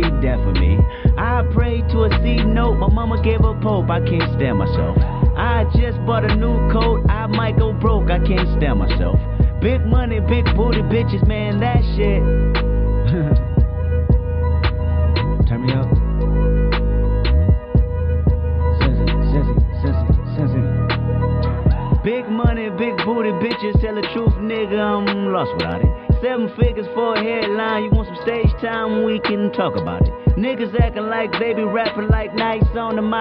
be death for me. I pray to a C note, my mama gave up hope. I can't stand myself.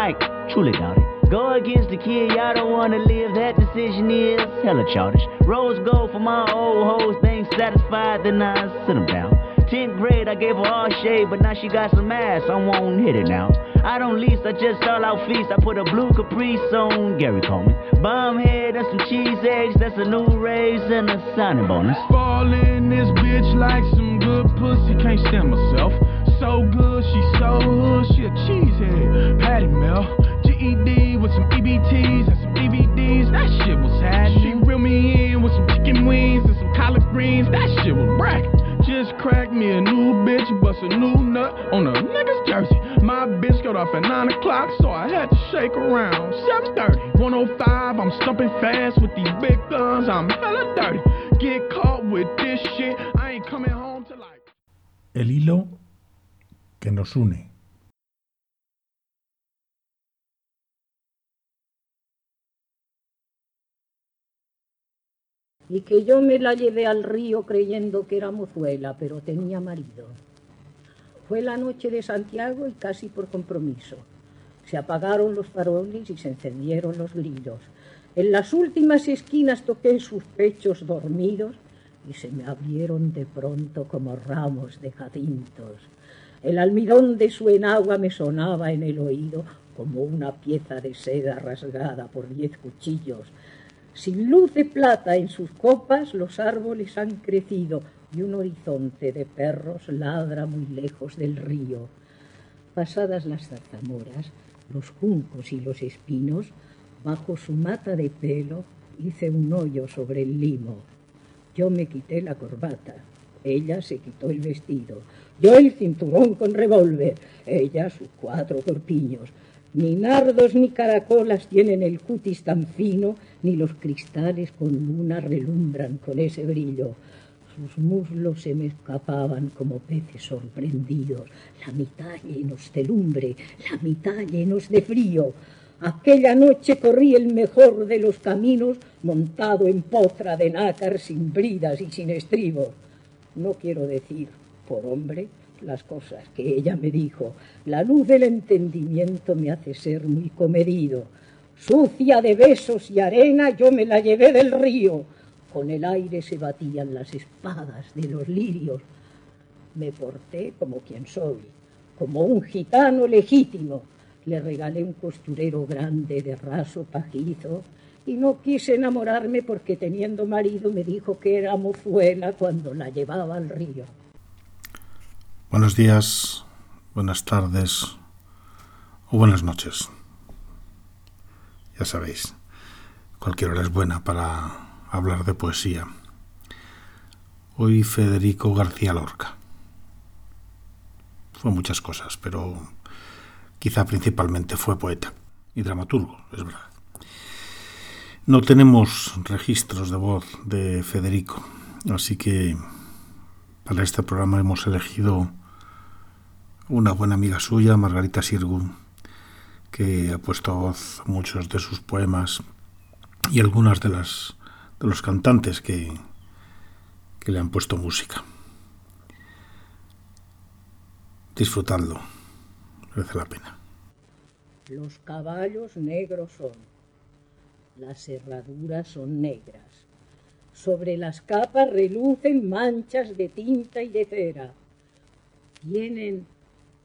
Mic. Truly doubt it. Go against the kid, y'all don't wanna live. That decision is hella childish. Rose gold for my old hoes, ain't satisfied, then I sit them down. 10th grade, I gave her all shade, but now she got some ass, I won't hit it now. I don't lease, I just stall out feast. I put a blue caprice on Gary Coleman. Bomb head and some cheese eggs, that's a new raise and a signing bonus. Fall in this bitch like some good pussy, can't stand myself. So good, she so hood, she a cheesehead. Patty Mel, GED with some EBTs and some DVDs, that shit was happening. She reeled me in with some chicken wings and some collard greens, that shit was bracket. Just cracked me a new bitch, bust a new nut on a nigga's jersey. My bitch got off at 9 o'clock, so I had to shake around. 7.30, 105, I'm stumping fast with these big guns, I'm hella dirty. Get caught with this shit, I ain't coming home till like... El hilo que nos une. y que yo me la llevé al río creyendo que era mozuela, pero tenía marido. Fue la noche de Santiago y casi por compromiso. Se apagaron los faroles y se encendieron los grillos. En las últimas esquinas toqué sus pechos dormidos y se me abrieron de pronto como ramos de jacintos. El almidón de su enagua me sonaba en el oído como una pieza de seda rasgada por diez cuchillos. Sin luz de plata en sus copas los árboles han crecido y un horizonte de perros ladra muy lejos del río. Pasadas las zarzamoras, los juncos y los espinos, bajo su mata de pelo hice un hoyo sobre el limo. Yo me quité la corbata, ella se quitó el vestido, yo el cinturón con revólver, ella sus cuatro corpiños. Ni nardos ni caracolas tienen el cutis tan fino, ni los cristales con luna relumbran con ese brillo. Sus muslos se me escapaban como peces sorprendidos, la mitad llenos de lumbre, la mitad llenos de frío. Aquella noche corrí el mejor de los caminos, montado en potra de nácar sin bridas y sin estribos. No quiero decir por hombre las cosas que ella me dijo. La luz del entendimiento me hace ser muy comedido. Sucia de besos y arena, yo me la llevé del río. Con el aire se batían las espadas de los lirios. Me porté como quien soy, como un gitano legítimo. Le regalé un costurero grande de raso pajizo y no quise enamorarme porque teniendo marido me dijo que era mozuela cuando la llevaba al río. Buenos días, buenas tardes o buenas noches. Ya sabéis, cualquier hora es buena para hablar de poesía. Hoy Federico García Lorca. Fue muchas cosas, pero quizá principalmente fue poeta y dramaturgo, es verdad. No tenemos registros de voz de Federico, así que para este programa hemos elegido una buena amiga suya, Margarita Sirgu, que ha puesto a voz muchos de sus poemas y algunas de las de los cantantes que, que le han puesto música. Disfrutadlo, merece la pena. Los caballos negros son, las herraduras son negras. Sobre las capas relucen manchas de tinta y de cera. Tienen,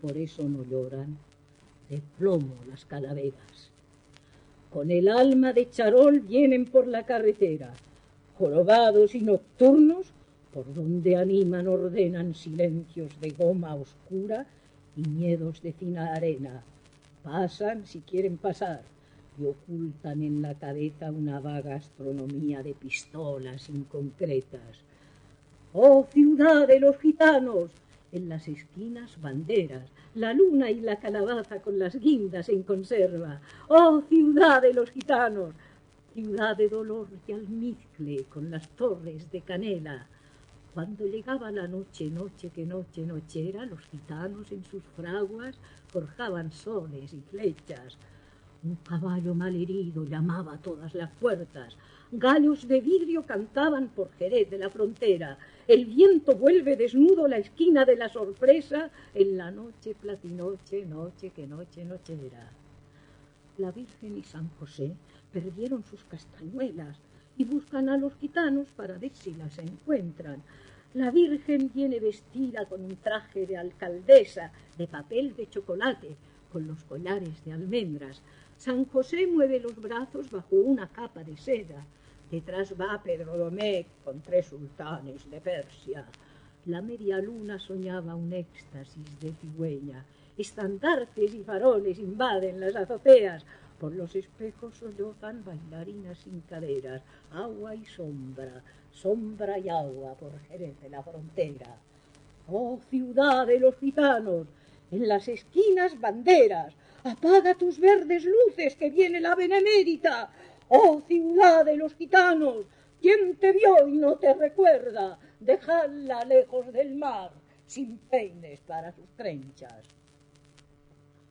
por eso no lloran, de plomo las calaveras. Con el alma de charol vienen por la carretera, jorobados y nocturnos, por donde animan, ordenan silencios de goma oscura y miedos de fina arena. Pasan si quieren pasar, y ocultan en la cabeza una vaga astronomía de pistolas inconcretas. Oh ciudad de los gitanos, en las esquinas banderas, la luna y la calabaza con las guindas en conserva. Oh ciudad de los gitanos, ciudad de dolor y almizcle con las torres de canela. Cuando llegaba la noche, noche que noche, nochera, los gitanos en sus fraguas forjaban soles y flechas. Un caballo malherido llamaba a todas las puertas. Gallos de vidrio cantaban por Jerez de la frontera. El viento vuelve desnudo la esquina de la sorpresa en la noche platinoche, noche que noche nochera. La Virgen y San José perdieron sus castañuelas y buscan a los gitanos para ver si las encuentran. La Virgen viene vestida con un traje de alcaldesa de papel de chocolate, con los collares de almendras. San José mueve los brazos bajo una capa de seda. Detrás va Pedro Domecq con tres sultanes de Persia. La media luna soñaba un éxtasis de cigüeña. Estandartes y faroles invaden las azoteas. Por los espejos sollozan bailarinas sin caderas. Agua y sombra, sombra y agua por Jerez de la frontera. Oh ciudad de los gitanos, en las esquinas banderas, apaga tus verdes luces que viene la benemérita. Oh ciudad de los gitanos, ¿quién te vio y no te recuerda? Dejadla lejos del mar, sin peines para sus trenchas.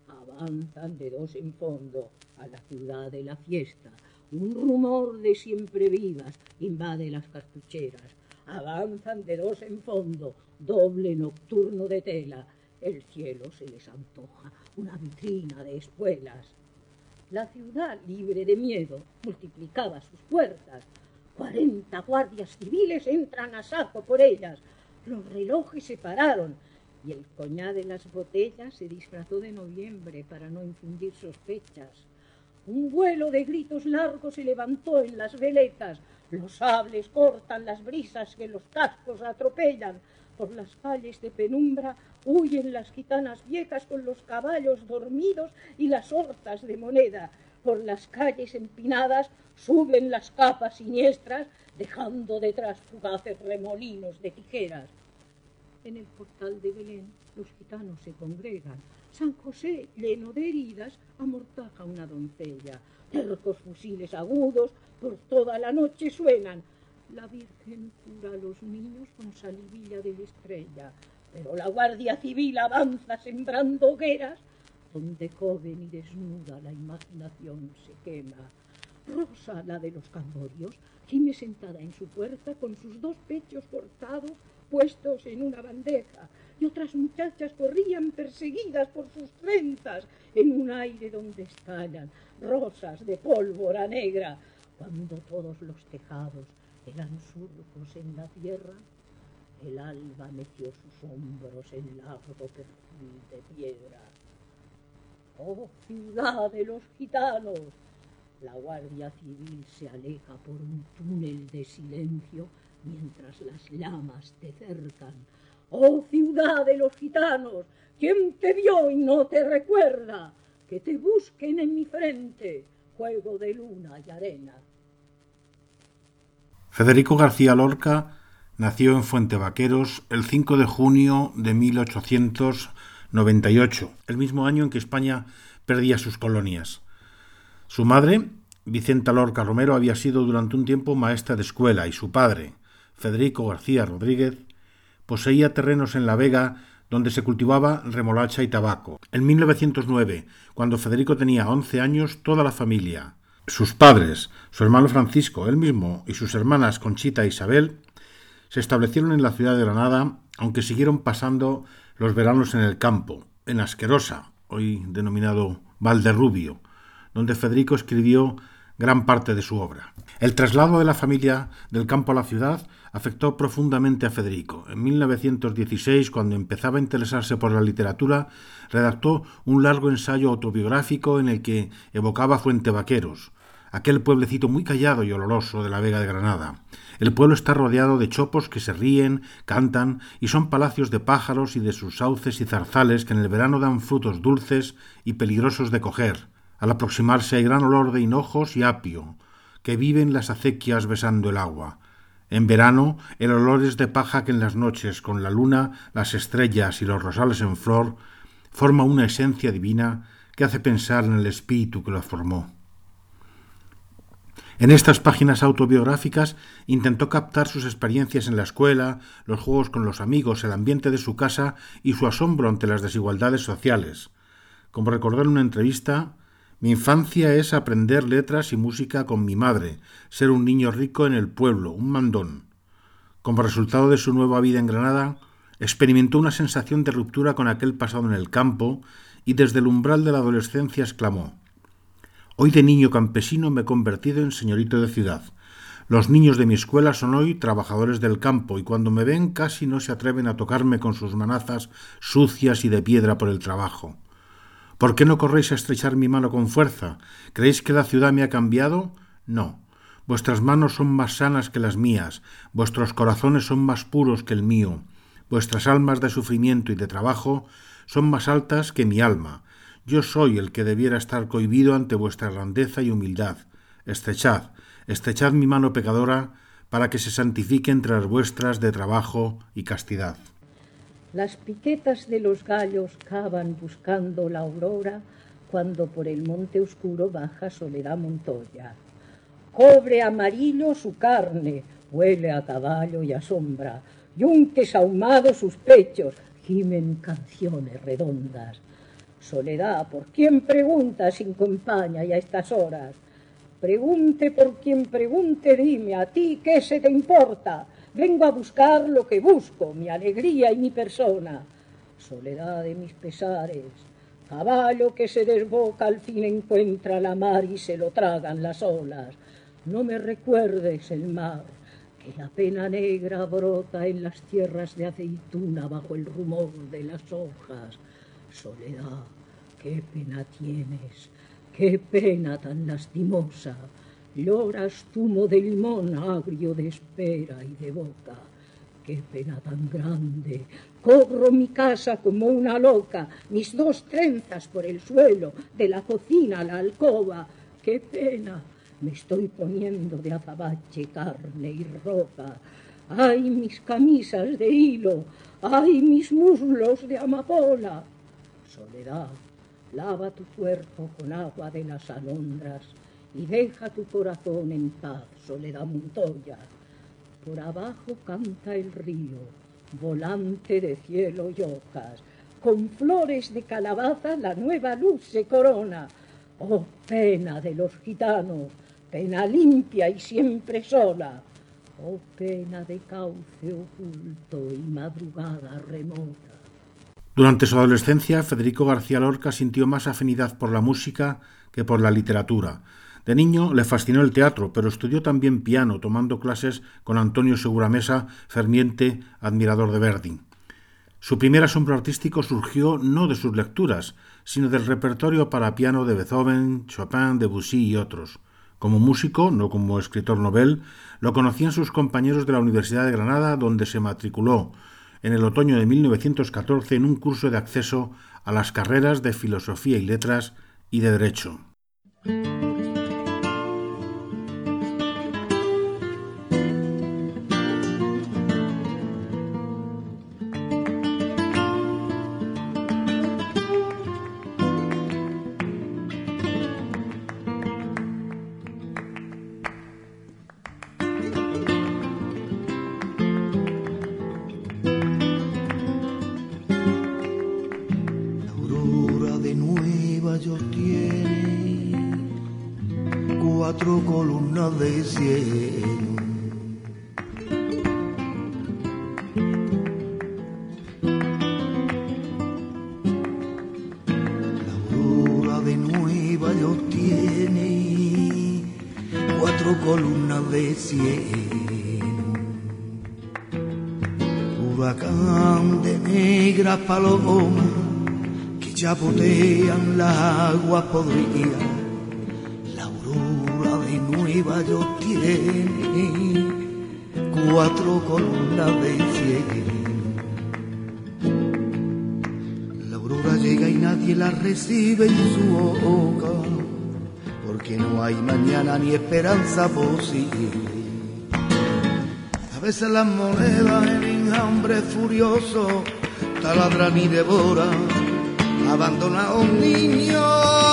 Avanzan de dos en fondo a la ciudad de la fiesta. Un rumor de siempre vivas invade las cartucheras. Avanzan de dos en fondo, doble nocturno de tela. El cielo se les antoja una vitrina de espuelas. La ciudad, libre de miedo, multiplicaba sus puertas. Cuarenta guardias civiles entran a saco por ellas. Los relojes se pararon y el coñá de las botellas se disfrazó de noviembre para no infundir sospechas. Un vuelo de gritos largos se levantó en las veletas. Los sables cortan las brisas que los cascos atropellan. Por las calles de penumbra huyen las gitanas viejas con los caballos dormidos y las hortas de moneda. Por las calles empinadas suben las capas siniestras, dejando detrás fugaces remolinos de tijeras. En el portal de Belén los gitanos se congregan. San José, lleno de heridas, amortaja una doncella. Tercos fusiles agudos por toda la noche suenan. La Virgen cura a los niños con salivilla de la estrella, pero la Guardia Civil avanza sembrando hogueras donde joven y desnuda la imaginación se quema. Rosa, la de los camborios, gime sentada en su puerta con sus dos pechos cortados puestos en una bandeja, y otras muchachas corrían perseguidas por sus trenzas en un aire donde estallan rosas de pólvora negra, cuando todos los tejados eran surcos en la tierra, el alba metió sus hombros en largo perfil de piedra. ¡Oh, ciudad de los gitanos! La Guardia Civil se aleja por un túnel de silencio mientras las llamas te cercan. ¡Oh, ciudad de los gitanos! ¿Quién te vio y no te recuerda? Que te busquen en mi frente, juego de luna y arena. Federico García Lorca nació en Fuentevaqueros el 5 de junio de 1898, el mismo año en que España perdía sus colonias. Su madre, Vicenta Lorca Romero, había sido durante un tiempo maestra de escuela y su padre, Federico García Rodríguez, poseía terrenos en La Vega donde se cultivaba remolacha y tabaco. En 1909, cuando Federico tenía 11 años, toda la familia, sus padres, su hermano Francisco, él mismo y sus hermanas Conchita e Isabel, se establecieron en la ciudad de Granada, aunque siguieron pasando los veranos en el campo, en Asquerosa, hoy denominado Valderrubio, donde Federico escribió gran parte de su obra. El traslado de la familia del campo a la ciudad afectó profundamente a Federico. En 1916, cuando empezaba a interesarse por la literatura, redactó un largo ensayo autobiográfico en el que evocaba Fuente Vaqueros, aquel pueblecito muy callado y oloroso de la Vega de Granada. El pueblo está rodeado de chopos que se ríen, cantan y son palacios de pájaros y de sus sauces y zarzales que en el verano dan frutos dulces y peligrosos de coger. Al aproximarse hay gran olor de hinojos y apio, que viven las acequias besando el agua. En verano, el olor es de paja que en las noches, con la luna, las estrellas y los rosales en flor, forma una esencia divina que hace pensar en el espíritu que lo formó. En estas páginas autobiográficas intentó captar sus experiencias en la escuela, los juegos con los amigos, el ambiente de su casa y su asombro ante las desigualdades sociales. Como recordó en una entrevista, mi infancia es aprender letras y música con mi madre, ser un niño rico en el pueblo, un mandón. Como resultado de su nueva vida en Granada, experimentó una sensación de ruptura con aquel pasado en el campo y desde el umbral de la adolescencia exclamó Hoy de niño campesino me he convertido en señorito de ciudad. Los niños de mi escuela son hoy trabajadores del campo y cuando me ven casi no se atreven a tocarme con sus manazas sucias y de piedra por el trabajo. ¿Por qué no corréis a estrechar mi mano con fuerza? ¿Creéis que la ciudad me ha cambiado? No. Vuestras manos son más sanas que las mías, vuestros corazones son más puros que el mío, vuestras almas de sufrimiento y de trabajo son más altas que mi alma, yo soy el que debiera estar cohibido ante vuestra grandeza y humildad. Estrechad, estrechad mi mano pecadora, para que se santifique entre las vuestras de trabajo y castidad. Las piquetas de los gallos cavan buscando la aurora cuando por el monte oscuro baja Soledad Montoya. Cobre amarillo su carne, huele a caballo y a sombra, yunques ahumados sus pechos, gimen canciones redondas. Soledad, ¿por quién pregunta sin compañía y a estas horas? Pregunte por quien pregunte, dime, ¿a ti qué se te importa? Vengo a buscar lo que busco, mi alegría y mi persona. Soledad de mis pesares, caballo que se desboca al fin encuentra la mar y se lo tragan las olas. No me recuerdes el mar, que la pena negra brota en las tierras de aceituna bajo el rumor de las hojas. Soledad, qué pena tienes, qué pena tan lastimosa. Lloras tumo de limón agrio de espera y de boca. Qué pena tan grande. Cobro mi casa como una loca, mis dos trenzas por el suelo, de la cocina a la alcoba. Qué pena. Me estoy poniendo de azabache carne y ropa. Ay, mis camisas de hilo, ay, mis muslos de amapola. Soledad, lava tu cuerpo con agua de las alondras y deja tu corazón en paz, Soledad Montoya. Por abajo canta el río, volante de cielo y hojas, con flores de calabaza la nueva luz se corona. Oh pena de los gitanos, pena limpia y siempre sola. Oh pena de cauce oculto y madrugada remota. Durante su adolescencia, Federico García Lorca sintió más afinidad por la música que por la literatura. De niño le fascinó el teatro, pero estudió también piano, tomando clases con Antonio Seguramesa, ferviente admirador de Verdi. Su primer asombro artístico surgió no de sus lecturas, sino del repertorio para piano de Beethoven, Chopin, Debussy y otros. Como músico, no como escritor novel, lo conocían sus compañeros de la Universidad de Granada, donde se matriculó, en el otoño de 1914 en un curso de acceso a las carreras de Filosofía y Letras y de Derecho. Podrida. La aurora de Nueva York tiene cuatro columnas de cielo. La aurora llega y nadie la recibe en su boca, porque no hay mañana ni esperanza posible. A veces las monedas el enjambre furioso taladran y devora, abandona a un niño.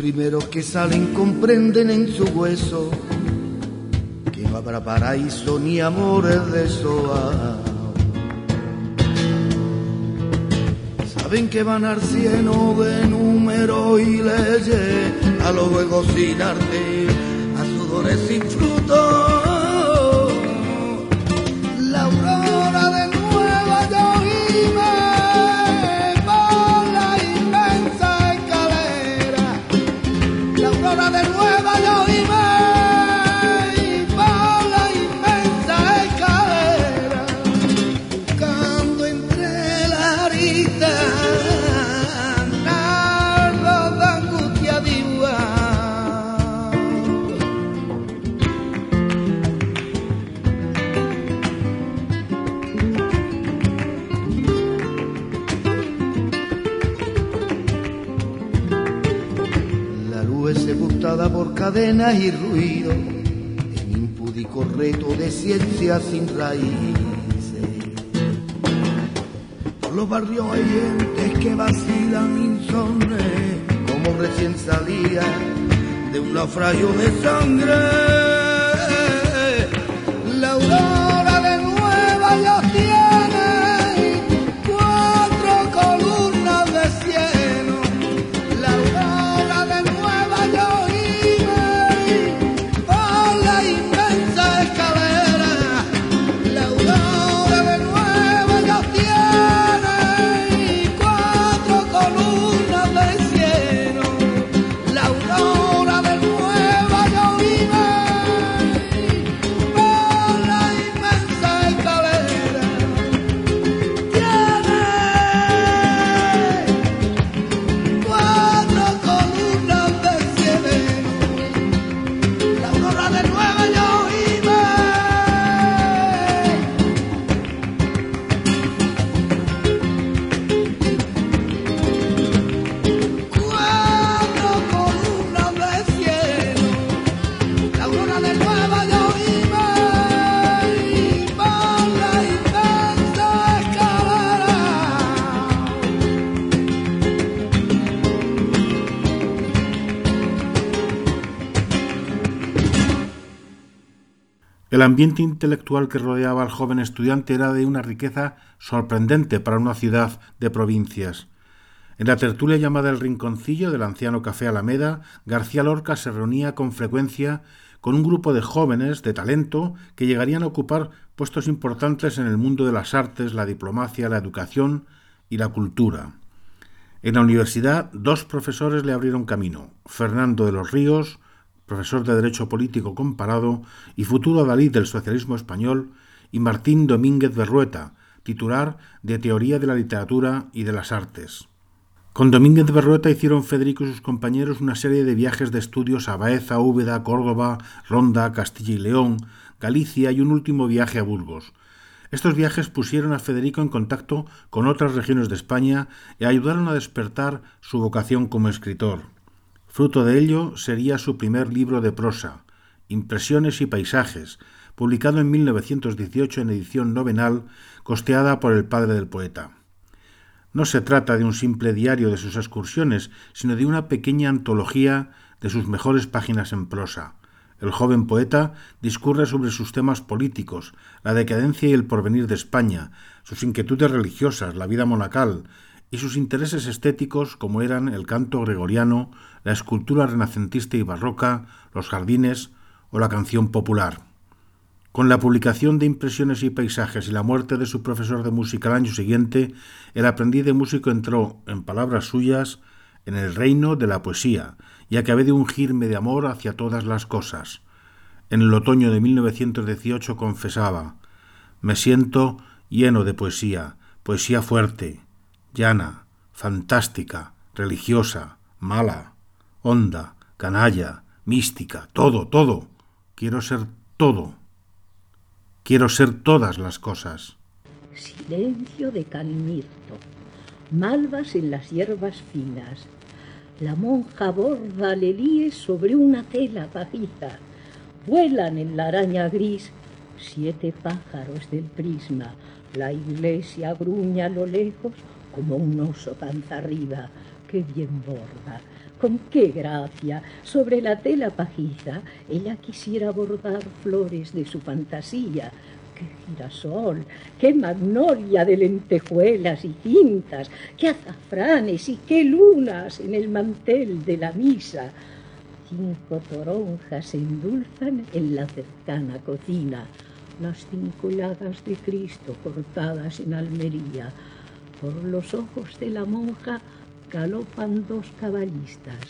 Primeros que salen comprenden en su hueso que no habrá paraíso ni amores de soa. Saben que van al cielo de número y leyes, a lo luego sin arte, a sudores sin fruto. Cadenas y ruido, en impúdico reto de ciencia sin raíces. Por los barrios hay gentes que vacilan insomnes, como recién salía de un naufragio de sangre. La aurora ambiente intelectual que rodeaba al joven estudiante era de una riqueza sorprendente para una ciudad de provincias. En la tertulia llamada El Rinconcillo del anciano Café Alameda, García Lorca se reunía con frecuencia con un grupo de jóvenes de talento que llegarían a ocupar puestos importantes en el mundo de las artes, la diplomacia, la educación y la cultura. En la universidad, dos profesores le abrieron camino, Fernando de los Ríos, profesor de Derecho Político Comparado y futuro adalid del socialismo español, y Martín Domínguez Berrueta, titular de Teoría de la Literatura y de las Artes. Con Domínguez Berrueta hicieron Federico y sus compañeros una serie de viajes de estudios a Baeza, Úbeda, Córdoba, Ronda, Castilla y León, Galicia y un último viaje a Burgos. Estos viajes pusieron a Federico en contacto con otras regiones de España y ayudaron a despertar su vocación como escritor. Fruto de ello sería su primer libro de prosa, Impresiones y Paisajes, publicado en 1918 en edición novenal, costeada por el padre del poeta. No se trata de un simple diario de sus excursiones, sino de una pequeña antología de sus mejores páginas en prosa. El joven poeta discurre sobre sus temas políticos, la decadencia y el porvenir de España, sus inquietudes religiosas, la vida monacal, y sus intereses estéticos como eran el canto gregoriano, la escultura renacentista y barroca, los jardines o la canción popular. Con la publicación de Impresiones y Paisajes y la muerte de su profesor de música el año siguiente, el aprendiz de músico entró, en palabras suyas, en el reino de la poesía, y acabé de ungirme de amor hacia todas las cosas. En el otoño de 1918 confesaba, me siento lleno de poesía, poesía fuerte, llana, fantástica, religiosa, mala, honda, canalla, mística, todo, todo. Quiero ser todo. Quiero ser todas las cosas. Silencio de calmirto, malvas en las hierbas finas. La monja borda lelíes sobre una tela pajiza. Vuelan en la araña gris siete pájaros del prisma. La iglesia gruña a lo lejos como un oso panza arriba. Qué bien borda, con qué gracia. Sobre la tela pajiza ella quisiera bordar flores de su fantasía. Qué girasol, qué magnolia de lentejuelas y cintas, qué azafranes y qué lunas en el mantel de la misa. Cinco toronjas se endulzan en la cercana cocina las cinco llagas de Cristo cortadas en Almería. Por los ojos de la monja galopan dos caballistas.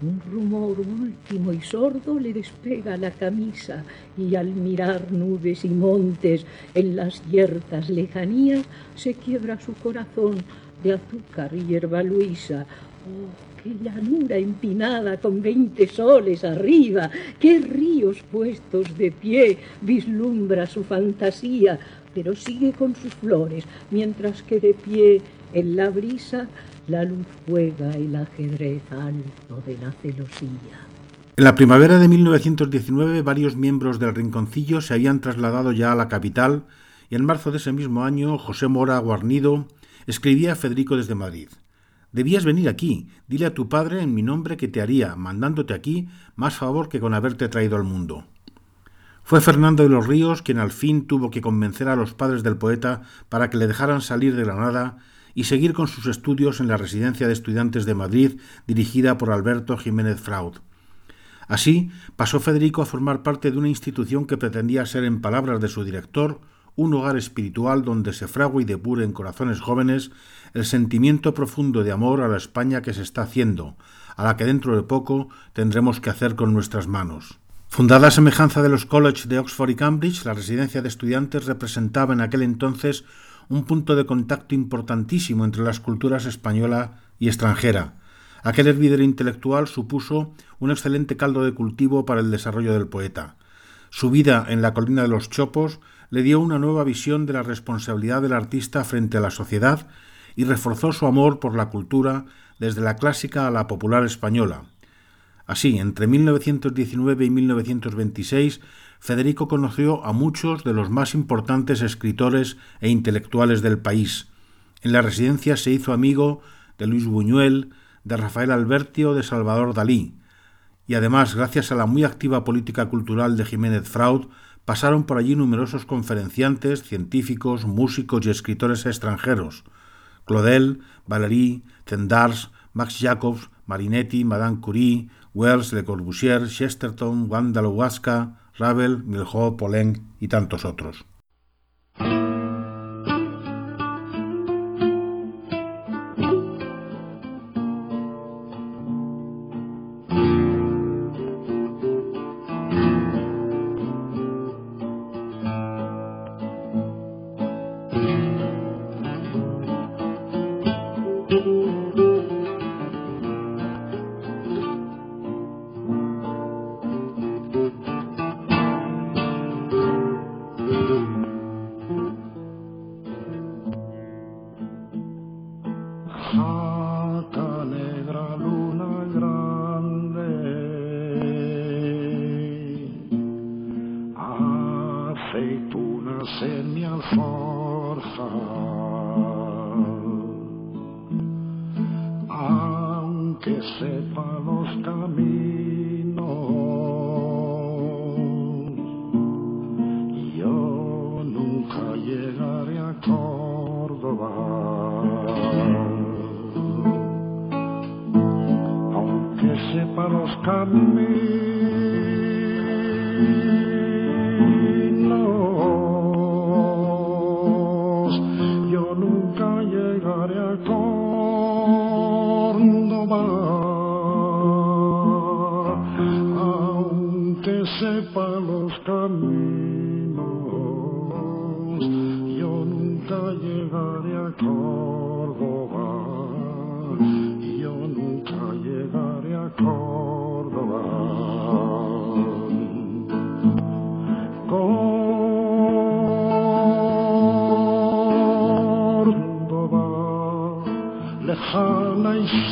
Un rumor último y sordo le despega la camisa y al mirar nubes y montes en las yertas lejanías se quiebra su corazón de azúcar y hierba luisa. Oh, qué llanura empinada con veinte soles arriba, qué ríos puestos de pie vislumbra su fantasía, pero sigue con sus flores, mientras que de pie en la brisa la luz juega el ajedrez alto de la celosía. En la primavera de 1919 varios miembros del Rinconcillo se habían trasladado ya a la capital y en marzo de ese mismo año José Mora Guarnido escribía a Federico desde Madrid. Debías venir aquí. Dile a tu padre en mi nombre que te haría, mandándote aquí, más favor que con haberte traído al mundo. Fue Fernando de los Ríos quien al fin tuvo que convencer a los padres del poeta para que le dejaran salir de Granada y seguir con sus estudios en la residencia de estudiantes de Madrid dirigida por Alberto Jiménez Fraud. Así pasó Federico a formar parte de una institución que pretendía ser, en palabras de su director, un hogar espiritual donde se fragua y depure en corazones jóvenes el sentimiento profundo de amor a la España que se está haciendo, a la que dentro de poco tendremos que hacer con nuestras manos. Fundada a semejanza de los colleges de Oxford y Cambridge, la residencia de estudiantes representaba en aquel entonces un punto de contacto importantísimo entre las culturas española y extranjera. Aquel hervidero intelectual supuso un excelente caldo de cultivo para el desarrollo del poeta. Su vida en la colina de los Chopos le dio una nueva visión de la responsabilidad del artista frente a la sociedad y reforzó su amor por la cultura desde la clásica a la popular española. Así, entre 1919 y 1926, Federico conoció a muchos de los más importantes escritores e intelectuales del país. En la residencia se hizo amigo de Luis Buñuel, de Rafael Alberti o de Salvador Dalí, y además, gracias a la muy activa política cultural de Jiménez Fraud, pasaron por allí numerosos conferenciantes, científicos, músicos y escritores extranjeros. Claudel, Valéry, Tendars, Max Jacobs, Marinetti, Madame Curie, Wells, Le Corbusier, Chesterton, Wanda Lowacka, Ravel, Milhaud, Poulenc y tantos otros.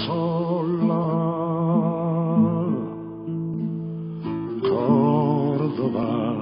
Sola. Córdoba,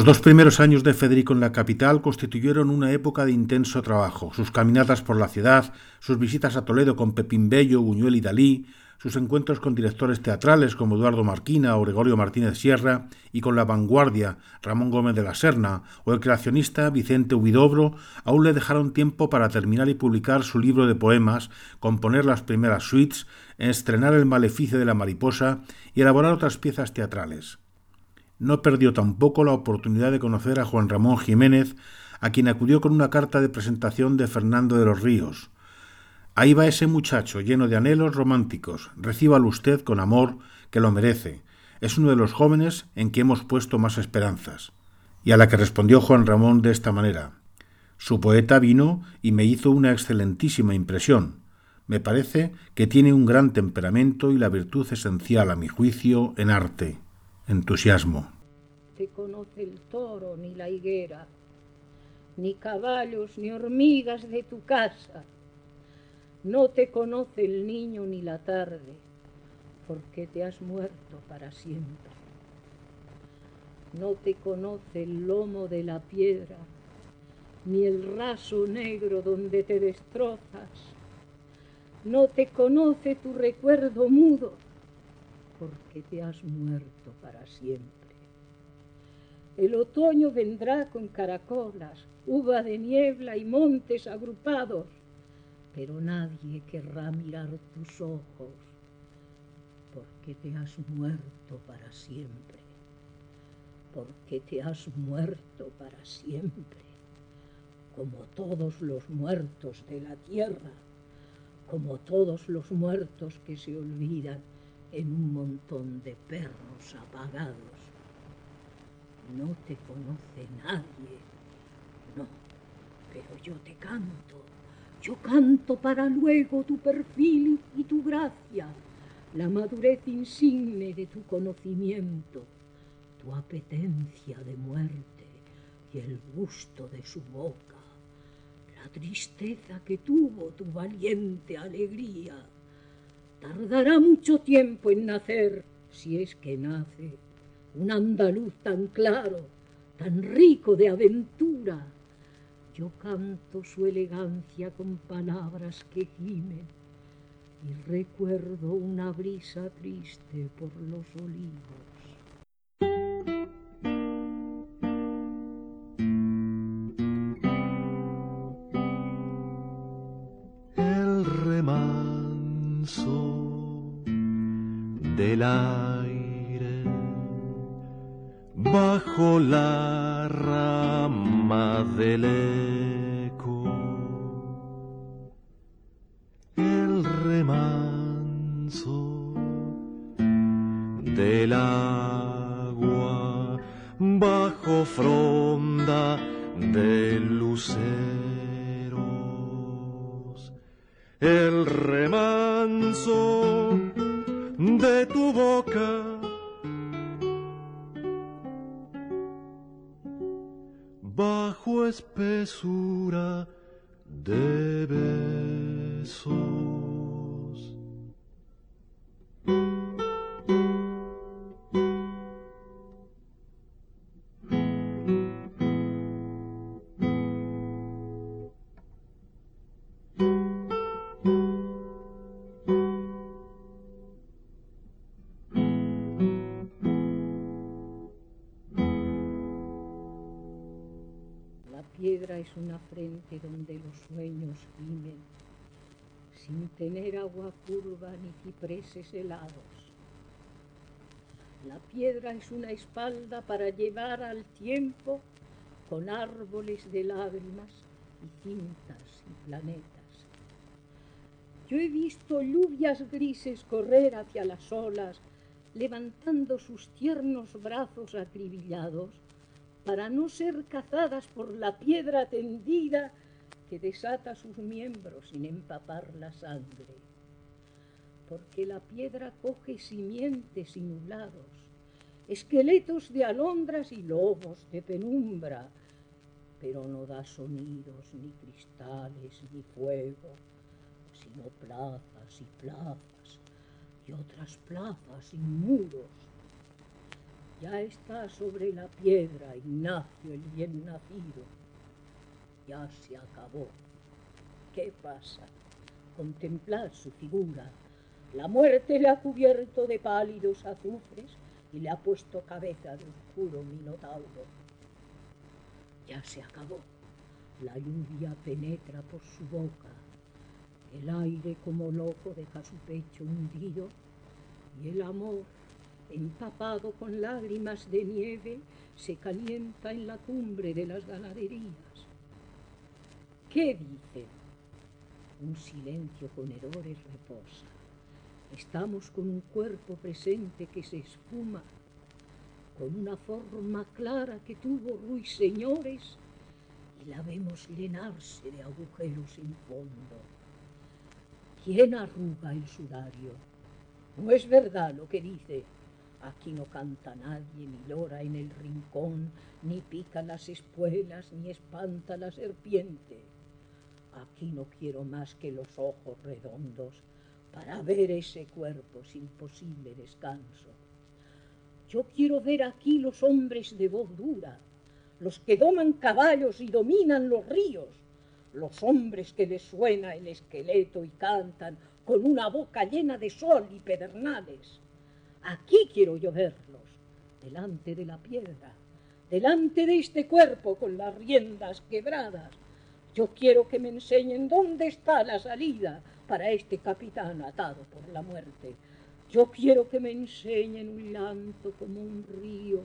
Los dos primeros años de Federico en la capital constituyeron una época de intenso trabajo. Sus caminatas por la ciudad, sus visitas a Toledo con Pepín Bello, Buñuel y Dalí, sus encuentros con directores teatrales como Eduardo Marquina o Gregorio Martínez Sierra y con la vanguardia Ramón Gómez de la Serna o el creacionista Vicente Huidobro aún le dejaron tiempo para terminar y publicar su libro de poemas, componer las primeras suites, estrenar El maleficio de la mariposa y elaborar otras piezas teatrales. No perdió tampoco la oportunidad de conocer a Juan Ramón Jiménez, a quien acudió con una carta de presentación de Fernando de los Ríos. Ahí va ese muchacho lleno de anhelos románticos. Recíbalo usted con amor, que lo merece. Es uno de los jóvenes en que hemos puesto más esperanzas. Y a la que respondió Juan Ramón de esta manera. Su poeta vino y me hizo una excelentísima impresión. Me parece que tiene un gran temperamento y la virtud esencial, a mi juicio, en arte entusiasmo. te conoce el toro ni la higuera, ni caballos ni hormigas de tu casa. No te conoce el niño ni la tarde, porque te has muerto para siempre. No te conoce el lomo de la piedra, ni el raso negro donde te destrozas. No te conoce tu recuerdo mudo, porque te has muerto para siempre. El otoño vendrá con caracolas, uva de niebla y montes agrupados, pero nadie querrá mirar tus ojos, porque te has muerto para siempre, porque te has muerto para siempre, como todos los muertos de la tierra, como todos los muertos que se olvidan en un montón de perros apagados No te conoce nadie. No, pero yo te canto. Yo canto para luego tu perfil y tu gracia, la madurez insigne de tu conocimiento, tu apetencia de muerte y el gusto de su boca, la tristeza que tuvo tu valiente alegría. Tardará mucho tiempo en nacer, si es que nace, un andaluz tan claro, tan rico de aventura. Yo canto su elegancia con palabras que gimen y recuerdo una brisa triste por los olivos. Bajo la rama del sin tener agua curva ni cipreses helados. La piedra es una espalda para llevar al tiempo con árboles de lágrimas y cintas y planetas. Yo he visto lluvias grises correr hacia las olas, levantando sus tiernos brazos acribillados para no ser cazadas por la piedra tendida que desata sus miembros sin empapar la sangre. Porque la piedra coge simientes y nublados, esqueletos de alondras y lobos de penumbra, pero no da sonidos, ni cristales, ni fuego, sino plazas y plazas, y otras plazas y muros. Ya está sobre la piedra Ignacio el bien nacido. Ya se acabó. ¿Qué pasa? Contemplad su figura. La muerte le ha cubierto de pálidos azufres y le ha puesto cabeza de oscuro minotauro. Ya se acabó. La lluvia penetra por su boca. El aire como loco deja su pecho hundido y el amor empapado con lágrimas de nieve, se calienta en la cumbre de las ganaderías. ¿Qué dice? Un silencio con hedores reposa. Estamos con un cuerpo presente que se espuma, con una forma clara que tuvo ruiseñores y la vemos llenarse de agujeros sin fondo. ¿Quién arruga el sudario? No es verdad lo que dice. Aquí no canta nadie, ni llora en el rincón, ni pica las espuelas, ni espanta la serpiente. Aquí no quiero más que los ojos redondos para ver ese cuerpo sin posible descanso. Yo quiero ver aquí los hombres de voz dura, los que doman caballos y dominan los ríos, los hombres que les suena el esqueleto y cantan con una boca llena de sol y pedernales. Aquí quiero yo verlos, delante de la piedra, delante de este cuerpo con las riendas quebradas. Yo quiero que me enseñen dónde está la salida para este capitán atado por la muerte. Yo quiero que me enseñen un llanto como un río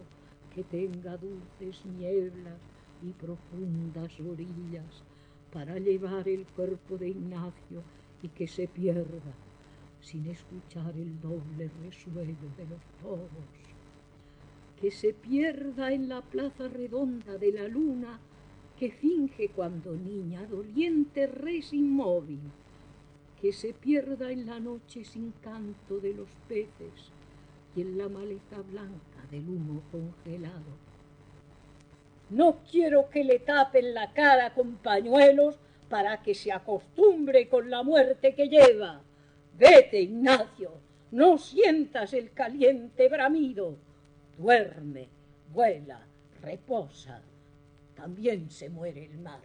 que tenga dulces nieblas y profundas orillas para llevar el cuerpo de Ignacio y que se pierda sin escuchar el doble resuello de los toros. que se pierda en la plaza redonda de la luna que finge cuando niña doliente res inmóvil, que se pierda en la noche sin canto de los peces y en la maleza blanca del humo congelado. No quiero que le tapen la cara con pañuelos para que se acostumbre con la muerte que lleva. Vete, Ignacio, no sientas el caliente bramido. Duerme, vuela, reposa. También se muere el mar.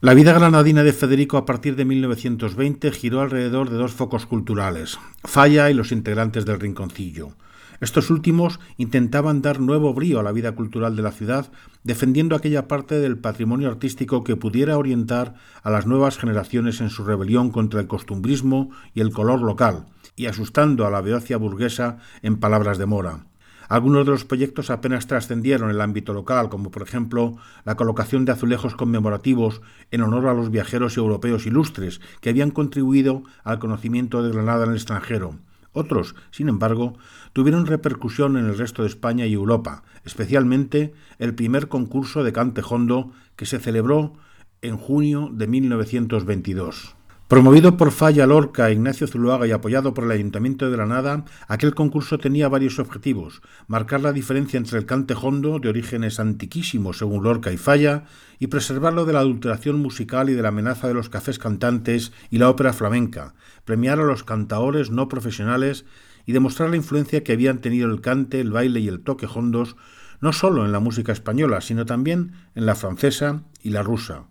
La vida granadina de Federico a partir de 1920 giró alrededor de dos focos culturales, Falla y los integrantes del Rinconcillo. Estos últimos intentaban dar nuevo brío a la vida cultural de la ciudad, defendiendo aquella parte del patrimonio artístico que pudiera orientar a las nuevas generaciones en su rebelión contra el costumbrismo y el color local, y asustando a la beocia burguesa en palabras de Mora. Algunos de los proyectos apenas trascendieron el ámbito local, como por ejemplo la colocación de azulejos conmemorativos en honor a los viajeros europeos ilustres que habían contribuido al conocimiento de Granada en el extranjero, otros, sin embargo, tuvieron repercusión en el resto de España y Europa, especialmente el primer concurso de cante hondo que se celebró en junio de 1922. Promovido por Falla Lorca Ignacio Zuluaga y apoyado por el Ayuntamiento de Granada, aquel concurso tenía varios objetivos: marcar la diferencia entre el cante hondo, de orígenes antiquísimos según Lorca y Falla, y preservarlo de la adulteración musical y de la amenaza de los cafés cantantes y la ópera flamenca, premiar a los cantaores no profesionales y demostrar la influencia que habían tenido el cante, el baile y el toque hondos no solo en la música española, sino también en la francesa y la rusa.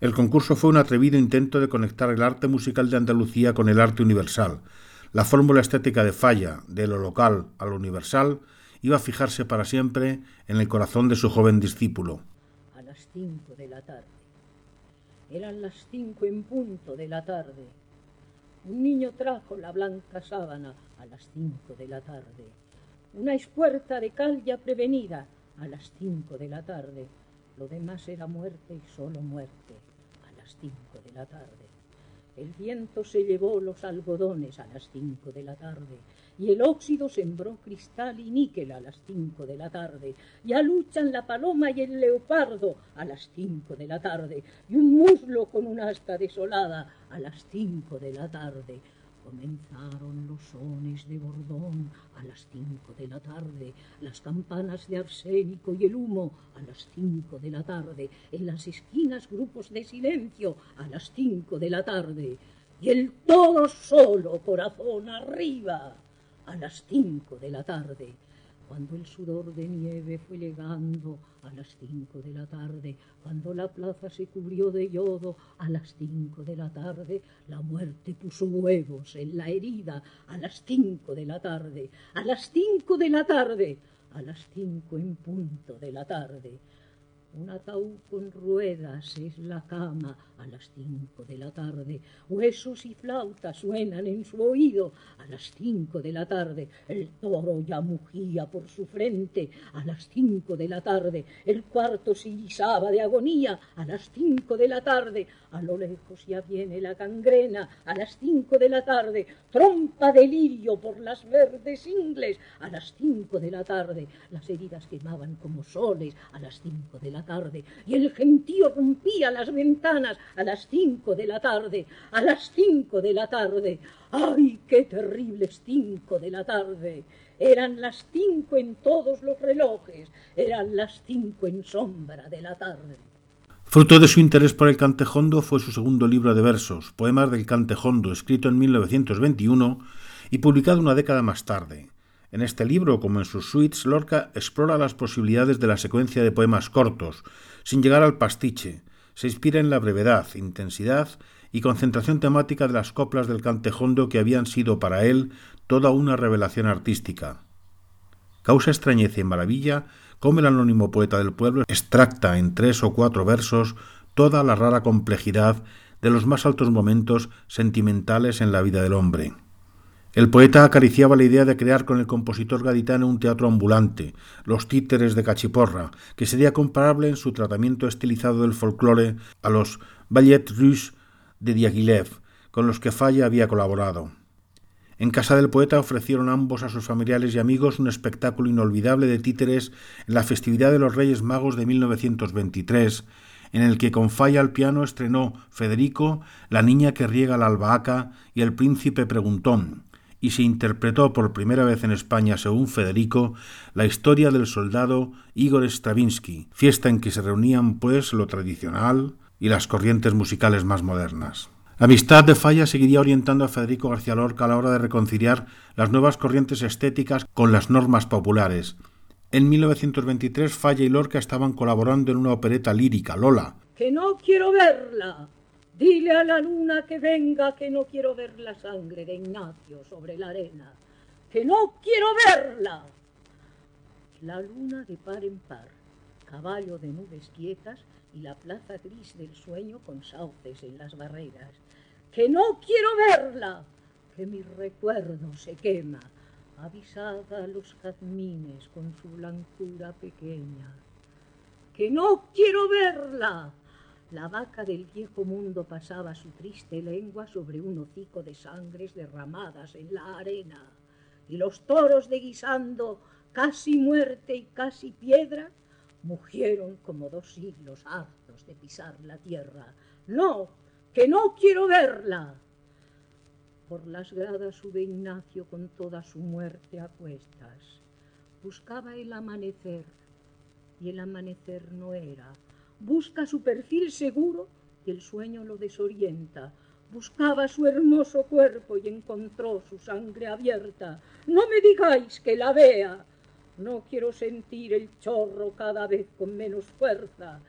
El concurso fue un atrevido intento de conectar el arte musical de Andalucía con el arte universal. La fórmula estética de falla, de lo local a lo universal, iba a fijarse para siempre en el corazón de su joven discípulo. A las cinco de la tarde. Eran las cinco en punto de la tarde. Un niño trajo la blanca sábana a las cinco de la tarde. Una espuerta de cal ya prevenida a las cinco de la tarde. Lo demás era muerte y solo muerte cinco de la tarde. El viento se llevó los algodones a las cinco de la tarde, y el óxido sembró cristal y níquel a las cinco de la tarde. Ya luchan la paloma y el leopardo a las cinco de la tarde, y un muslo con una asta desolada a las cinco de la tarde. Comenzaron los sones de bordón a las cinco de la tarde, las campanas de arsénico y el humo a las cinco de la tarde, en las esquinas grupos de silencio a las cinco de la tarde, y el todo solo corazón arriba a las cinco de la tarde cuando el sudor de nieve fue llegando a las cinco de la tarde, cuando la plaza se cubrió de yodo a las cinco de la tarde, la muerte puso huevos en la herida a las cinco de la tarde, a las cinco de la tarde, a las cinco en punto de la tarde. Un ataúd con ruedas es la cama a las cinco de la tarde. Huesos y flautas suenan en su oído a las cinco de la tarde. El toro ya mugía por su frente a las cinco de la tarde. El cuarto se guisaba de agonía a las cinco de la tarde. A lo lejos ya viene la gangrena a las cinco de la tarde. Trompa de lirio por las verdes ingles a las cinco de la tarde. Las heridas quemaban como soles a las cinco de la tarde, y el gentío rompía las ventanas a las cinco de la tarde, a las cinco de la tarde. ¡Ay, qué terribles cinco de la tarde! Eran las cinco en todos los relojes, eran las cinco en sombra de la tarde. Fruto de su interés por el cantejondo fue su segundo libro de versos, Poemas del cantejondo, escrito en 1921 y publicado una década más tarde. En este libro, como en sus suites, Lorca explora las posibilidades de la secuencia de poemas cortos, sin llegar al pastiche. Se inspira en la brevedad, intensidad y concentración temática de las coplas del cantejondo que habían sido para él toda una revelación artística. Causa extrañeza y maravilla cómo el anónimo poeta del pueblo extracta en tres o cuatro versos toda la rara complejidad de los más altos momentos sentimentales en la vida del hombre. El poeta acariciaba la idea de crear con el compositor gaditano un teatro ambulante, los títeres de Cachiporra, que sería comparable en su tratamiento estilizado del folclore a los ballets russes de Diaghilev, con los que Falla había colaborado. En casa del poeta ofrecieron ambos a sus familiares y amigos un espectáculo inolvidable de títeres en la festividad de los Reyes Magos de 1923, en el que con falla al piano estrenó Federico, La niña que riega la albahaca y El príncipe preguntón, y se interpretó por primera vez en España, según Federico, la historia del soldado Igor Stravinsky, fiesta en que se reunían pues lo tradicional y las corrientes musicales más modernas. La amistad de Falla seguiría orientando a Federico García Lorca a la hora de reconciliar las nuevas corrientes estéticas con las normas populares. En 1923 Falla y Lorca estaban colaborando en una opereta lírica, Lola. Que no quiero verla. Dile a la luna que venga, que no quiero ver la sangre de Ignacio sobre la arena. Que no quiero verla. La luna de par en par, caballo de nubes quietas y la plaza gris del sueño con sauces en las barreras que no quiero verla, que mi recuerdo se quema, avisada a los jazmines con su blancura pequeña, que no quiero verla. La vaca del viejo mundo pasaba su triste lengua sobre un hocico de sangres derramadas en la arena, y los toros de guisando, casi muerte y casi piedra, mugieron como dos siglos hartos de pisar la tierra. No, que no quiero verla. Por las gradas sube Ignacio con toda su muerte a cuestas. Buscaba el amanecer y el amanecer no era. Busca su perfil seguro y el sueño lo desorienta. Buscaba su hermoso cuerpo y encontró su sangre abierta. No me digáis que la vea. No quiero sentir el chorro cada vez con menos fuerza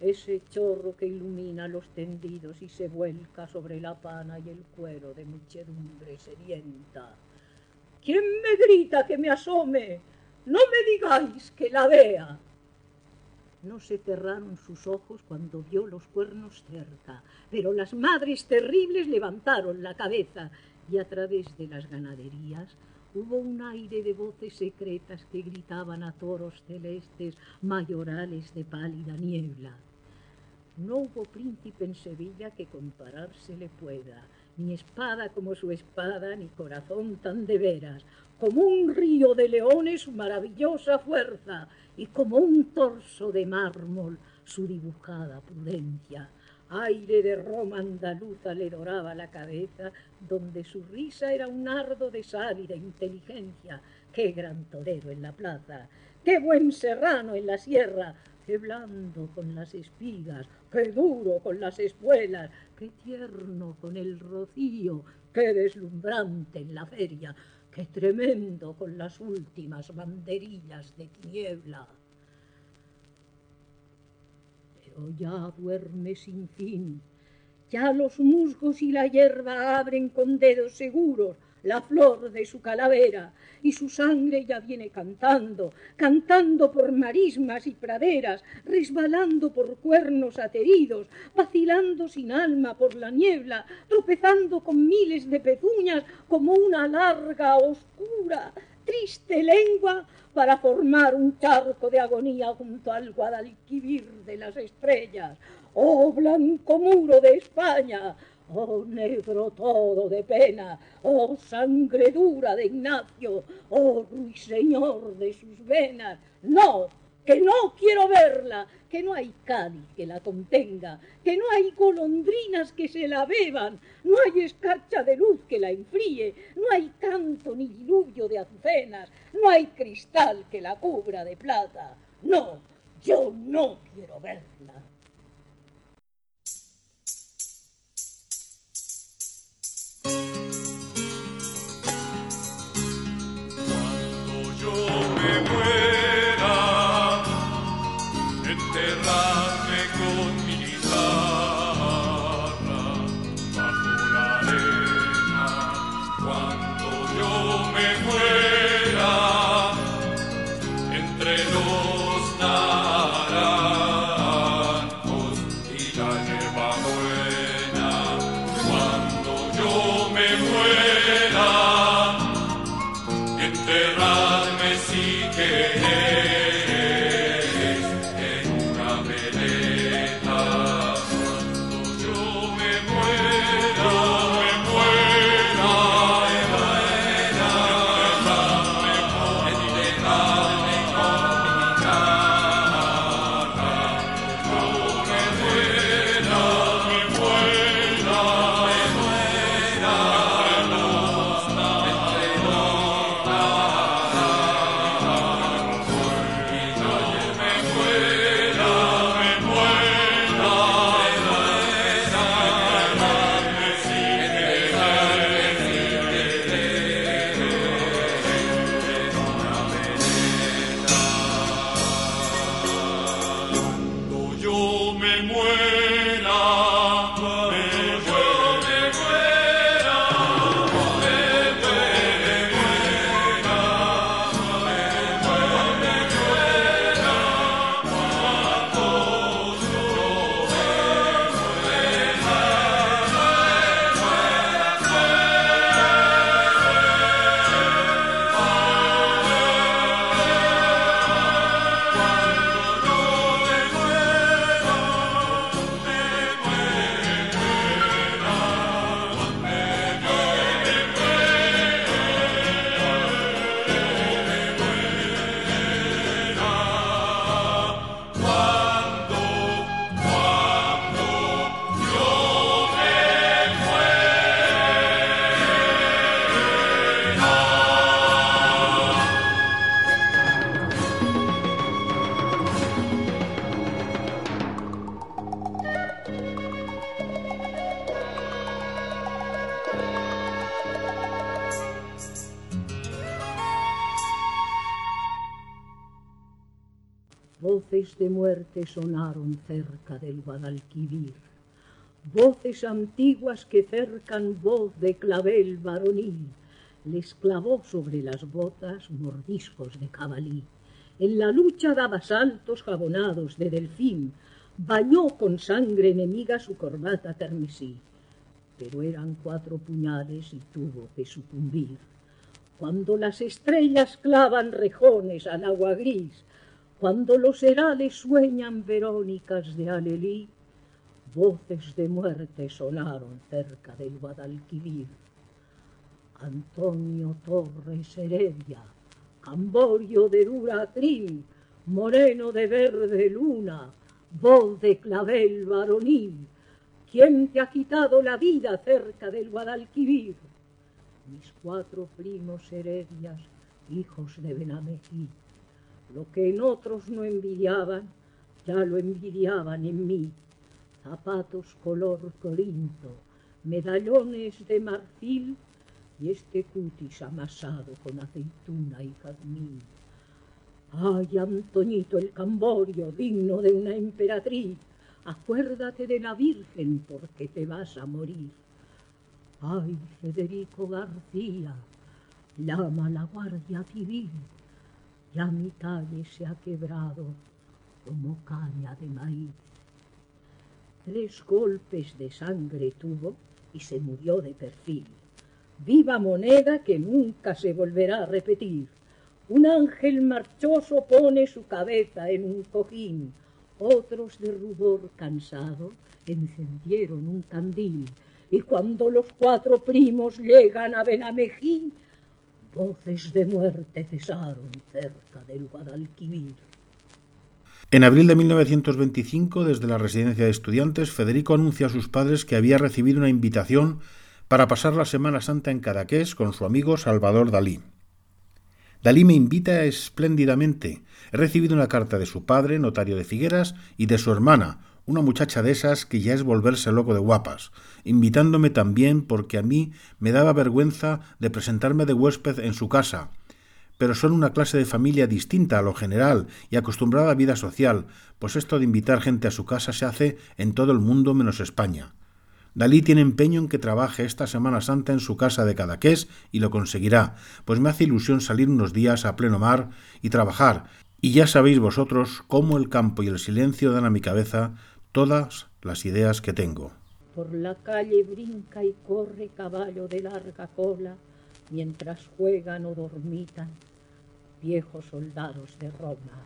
ese chorro que ilumina los tendidos y se vuelca sobre la pana y el cuero de muchedumbre sedienta. ¿Quién me grita que me asome? No me digáis que la vea. No se cerraron sus ojos cuando vio los cuernos cerca, pero las madres terribles levantaron la cabeza y a través de las ganaderías hubo un aire de voces secretas que gritaban a toros celestes mayorales de pálida niebla. No hubo príncipe en Sevilla que compararse le pueda, ni espada como su espada, ni corazón tan de veras, como un río de leones su maravillosa fuerza, y como un torso de mármol su dibujada prudencia. Aire de Roma andaluza le doraba la cabeza, donde su risa era un ardo de de inteligencia. Qué gran torero en la plaza, qué buen serrano en la sierra, qué blando con las espigas, qué duro con las espuelas, qué tierno con el rocío, qué deslumbrante en la feria, qué tremendo con las últimas banderillas de tiniebla. Pero ya duerme sin fin, ya los musgos y la hierba abren con dedos seguros la flor de su calavera, y su sangre ya viene cantando, cantando por marismas y praderas, resbalando por cuernos ateridos, vacilando sin alma por la niebla, tropezando con miles de pezuñas como una larga, oscura, triste lengua para formar un charco de agonía junto al Guadalquivir de las estrellas. Oh blanco muro de España, Oh negro todo de pena, oh sangre dura de Ignacio, oh ruiseñor de sus venas. No, que no quiero verla, que no hay cádiz que la contenga, que no hay golondrinas que se la beban, no hay escarcha de luz que la enfríe, no hay canto ni diluvio de azucenas, no hay cristal que la cubra de plata. No, yo no quiero verla. Cuando Sonaron cerca del Guadalquivir, voces antiguas que cercan voz de clavel varonil, les clavó sobre las botas mordiscos de cabalí. En la lucha daba saltos jabonados de delfín, bañó con sangre enemiga su corbata carmesí. Pero eran cuatro puñales y tuvo que sucumbir. Cuando las estrellas clavan rejones al agua gris, cuando los herales sueñan verónicas de Alelí, voces de muerte sonaron cerca del Guadalquivir. Antonio Torres Heredia, Camborio de dura crin, moreno de verde luna, voz de clavel varonil, ¿quién te ha quitado la vida cerca del Guadalquivir? Mis cuatro primos heredias, hijos de Benamejí, lo que en otros no envidiaban, ya lo envidiaban en mí. Zapatos color corinto, medallones de marfil y este cutis amasado con aceituna y jazmín. Ay, Antoñito el Camborio, digno de una emperatriz, acuérdate de la Virgen porque te vas a morir. Ay, Federico García, llama a la Guardia Civil ya mi calle se ha quebrado como caña de maíz. Tres golpes de sangre tuvo y se murió de perfil. Viva moneda que nunca se volverá a repetir. Un ángel marchoso pone su cabeza en un cojín. Otros de rubor cansado encendieron un candil. Y cuando los cuatro primos llegan a Benamejí, voces de muerte cesaron cerca del Guadalquivir. En abril de 1925, desde la residencia de estudiantes, Federico anuncia a sus padres que había recibido una invitación para pasar la Semana Santa en Cadaqués con su amigo Salvador Dalí. Dalí me invita espléndidamente. He recibido una carta de su padre, notario de Figueras, y de su hermana, una muchacha de esas que ya es volverse loco de guapas, invitándome también porque a mí me daba vergüenza de presentarme de huésped en su casa, pero son una clase de familia distinta a lo general y acostumbrada a vida social, pues esto de invitar gente a su casa se hace en todo el mundo menos España. Dalí tiene empeño en que trabaje esta Semana Santa en su casa de Cadaqués y lo conseguirá, pues me hace ilusión salir unos días a pleno mar y trabajar, y ya sabéis vosotros cómo el campo y el silencio dan a mi cabeza todas las ideas que tengo. Por la calle brinca y corre caballo de larga cola, mientras juegan o dormitan viejos soldados de Roma.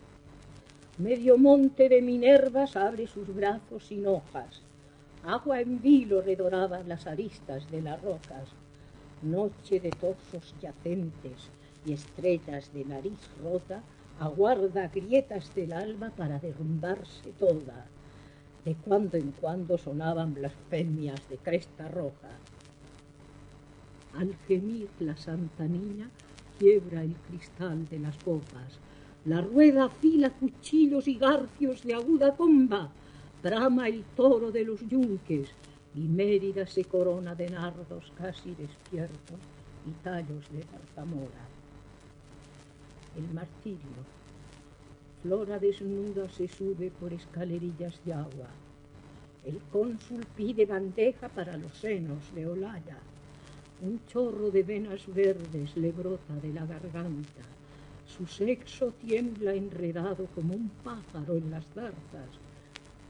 Medio monte de Minervas abre sus brazos sin hojas. Agua en vilo redoraba las aristas de las rocas. Noche de torsos yacentes y estrellas de nariz rota aguarda grietas del alma para derrumbarse toda. De cuando en cuando sonaban blasfemias de cresta roja. Al gemir la santa niña quiebra el cristal de las copas. La rueda afila cuchillos y garfios de aguda comba. Brama el toro de los yunques y Mérida se corona de nardos casi despiertos y tallos de zarzamora. El martirio Flora desnuda se sube por escalerillas de agua. El cónsul pide bandeja para los senos de Olaya. Un chorro de venas verdes le brota de la garganta. Su sexo tiembla enredado como un pájaro en las zarzas.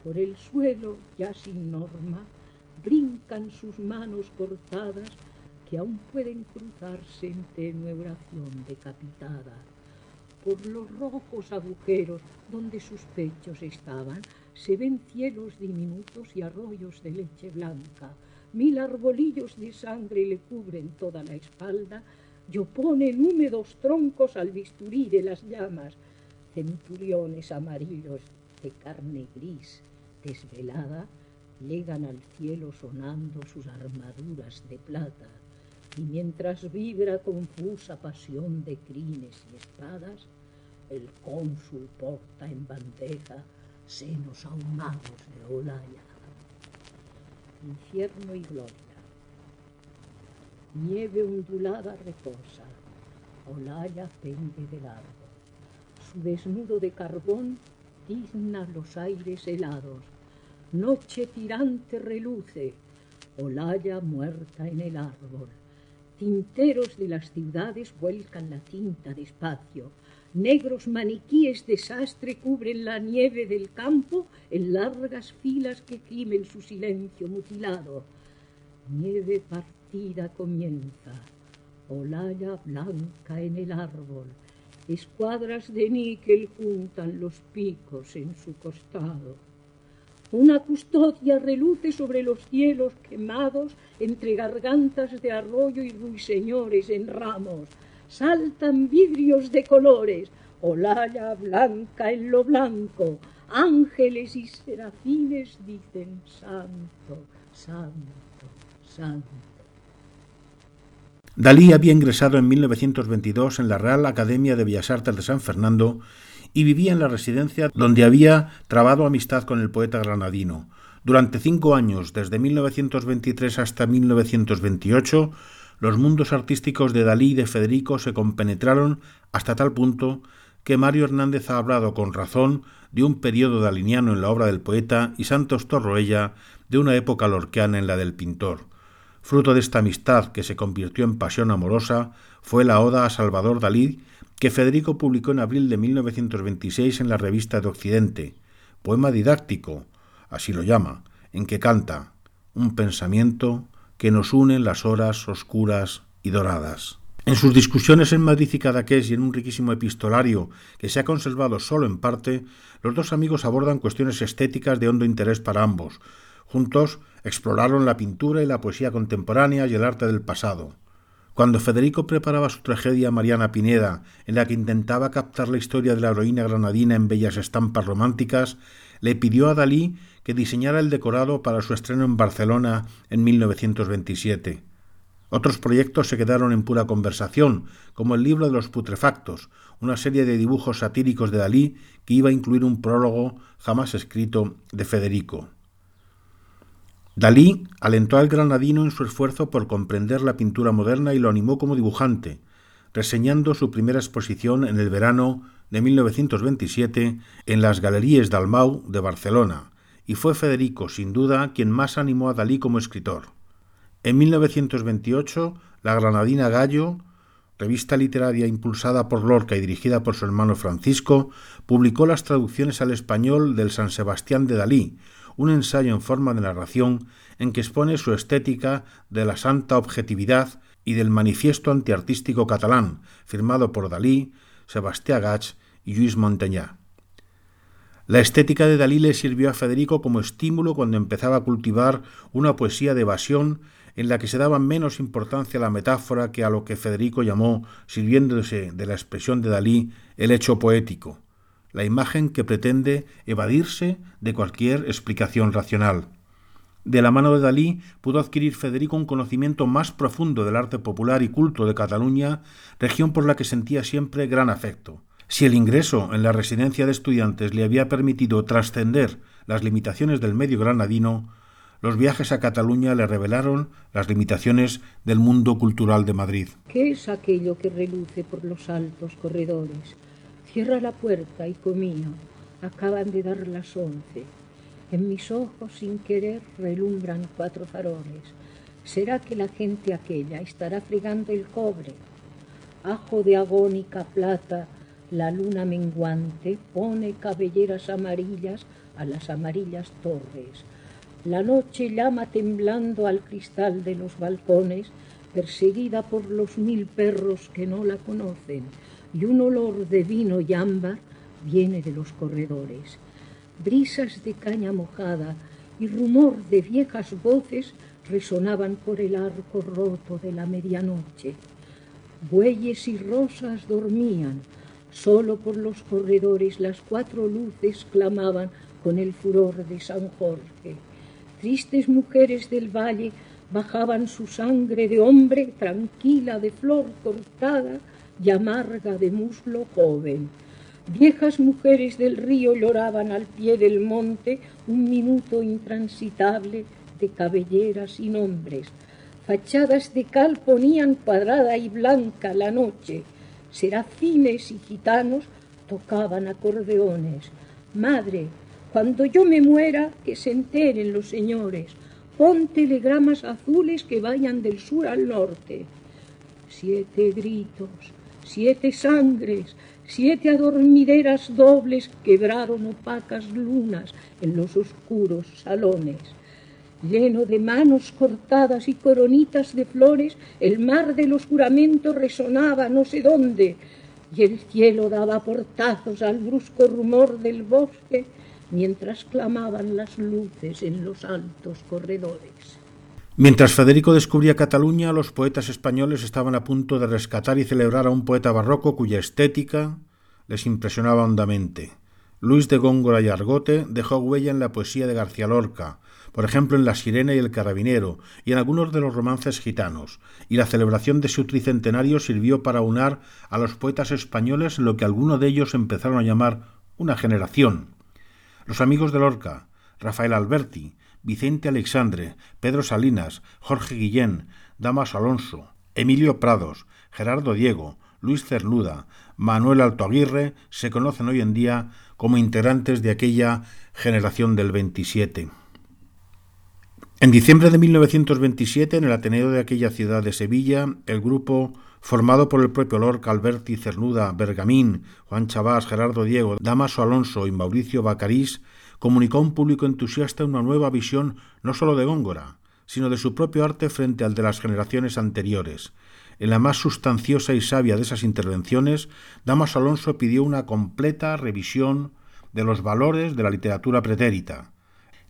Por el suelo, ya sin norma, brincan sus manos cortadas que aún pueden cruzarse en tenue oración decapitada por los rojos agujeros donde sus pechos estaban, se ven cielos diminutos y arroyos de leche blanca. Mil arbolillos de sangre le cubren toda la espalda y oponen húmedos troncos al bisturí de las llamas. Centuriones amarillos de carne gris desvelada llegan al cielo sonando sus armaduras de plata y mientras vibra confusa pasión de crines y espadas, el cónsul porta en bandeja senos ahumados de Olaya. Infierno y gloria. Nieve ondulada reposa, Olaya pende de largo. Su desnudo de carbón tizna los aires helados. Noche tirante reluce, olalla muerta en el árbol. Tinteros de las ciudades vuelcan la tinta despacio. Negros maniquíes de sastre cubren la nieve del campo en largas filas que gimen su silencio mutilado. Nieve partida comienza, olalla blanca en el árbol. Escuadras de níquel juntan los picos en su costado. Una custodia reluce sobre los cielos quemados entre gargantas de arroyo y ruiseñores en ramos. Saltan vidrios de colores, olalla blanca en lo blanco. Ángeles y serafines dicen santo, santo, santo. Dalí había ingresado en 1922 en la Real Academia de Bellas Artes de San Fernando y vivía en la residencia donde había trabado amistad con el poeta granadino. Durante cinco años, desde 1923 hasta 1928, los mundos artísticos de Dalí y de Federico se compenetraron hasta tal punto que Mario Hernández ha hablado con razón de un periodo daliniano en la obra del poeta y Santos Torroella de una época lorquiana en la del pintor. Fruto de esta amistad que se convirtió en pasión amorosa fue la oda a Salvador Dalí que Federico publicó en abril de 1926 en la revista de Occidente, poema didáctico, así lo llama, en que canta un pensamiento que nos une en las horas oscuras y doradas. En sus discusiones en Madrid y Cadaqués y en un riquísimo epistolario que se ha conservado solo en parte, los dos amigos abordan cuestiones estéticas de hondo interés para ambos. Juntos exploraron la pintura y la poesía contemporánea y el arte del pasado. Cuando Federico preparaba su tragedia Mariana Pineda, en la que intentaba captar la historia de la heroína granadina en bellas estampas románticas, le pidió a Dalí que diseñara el decorado para su estreno en Barcelona en 1927. Otros proyectos se quedaron en pura conversación, como el libro de los putrefactos, una serie de dibujos satíricos de Dalí que iba a incluir un prólogo jamás escrito de Federico. Dalí alentó al granadino en su esfuerzo por comprender la pintura moderna y lo animó como dibujante, reseñando su primera exposición en el verano de 1927 en las Galerías Dalmau de Barcelona, y fue Federico, sin duda, quien más animó a Dalí como escritor. En 1928, la granadina Gallo, revista literaria impulsada por Lorca y dirigida por su hermano Francisco, publicó las traducciones al español del San Sebastián de Dalí, un ensayo en forma de narración en que expone su estética de la santa objetividad y del manifiesto antiartístico catalán, firmado por Dalí, Sebastián Gach y Lluís Montañá. La estética de Dalí le sirvió a Federico como estímulo cuando empezaba a cultivar una poesía de evasión en la que se daba menos importancia a la metáfora que a lo que Federico llamó, sirviéndose de la expresión de Dalí, el hecho poético la imagen que pretende evadirse de cualquier explicación racional. De la mano de Dalí pudo adquirir Federico un conocimiento más profundo del arte popular y culto de Cataluña, región por la que sentía siempre gran afecto. Si el ingreso en la residencia de estudiantes le había permitido trascender las limitaciones del medio granadino, los viajes a Cataluña le revelaron las limitaciones del mundo cultural de Madrid. ¿Qué es aquello que reluce por los altos corredores? Cierra la puerta y comía. Acaban de dar las once. En mis ojos, sin querer, relumbran cuatro faroles. ¿Será que la gente aquella estará fregando el cobre? Ajo de agónica plata, la luna menguante pone cabelleras amarillas a las amarillas torres. La noche llama temblando al cristal de los balcones, perseguida por los mil perros que no la conocen y un olor de vino y ámbar viene de los corredores. Brisas de caña mojada y rumor de viejas voces resonaban por el arco roto de la medianoche. Bueyes y rosas dormían, solo por los corredores las cuatro luces clamaban con el furor de San Jorge. Tristes mujeres del valle bajaban su sangre de hombre tranquila de flor cortada y amarga de muslo joven. Viejas mujeres del río lloraban al pie del monte un minuto intransitable de cabelleras y nombres. Fachadas de cal ponían cuadrada y blanca la noche. Serafines y gitanos tocaban acordeones. Madre, cuando yo me muera, que se enteren los señores. Pon telegramas azules que vayan del sur al norte. Siete gritos, siete sangres, siete adormideras dobles quebraron opacas lunas en los oscuros salones. Lleno de manos cortadas y coronitas de flores, el mar de los juramentos resonaba no sé dónde, y el cielo daba portazos al brusco rumor del bosque mientras clamaban las luces en los altos corredores. Mientras Federico descubría Cataluña, los poetas españoles estaban a punto de rescatar y celebrar a un poeta barroco cuya estética les impresionaba hondamente. Luis de Góngora y Argote dejó huella en la poesía de García Lorca, por ejemplo en La Sirena y el Carabinero, y en algunos de los romances gitanos, y la celebración de su tricentenario sirvió para unar a los poetas españoles lo que algunos de ellos empezaron a llamar una generación. Los amigos de Lorca, Rafael Alberti, Vicente Alexandre, Pedro Salinas, Jorge Guillén, Damas Alonso, Emilio Prados, Gerardo Diego, Luis Cernuda, Manuel Alto Aguirre se conocen hoy en día como integrantes de aquella generación del 27. En diciembre de 1927, en el Ateneo de aquella ciudad de Sevilla, el grupo, formado por el propio Lorca, Alberti, Cernuda, Bergamín, Juan Chabás, Gerardo Diego, Damaso Alonso y Mauricio Bacarís, comunicó a un público entusiasta una nueva visión no sólo de Góngora, sino de su propio arte frente al de las generaciones anteriores. En la más sustanciosa y sabia de esas intervenciones, Damaso Alonso pidió una completa revisión de los valores de la literatura pretérita,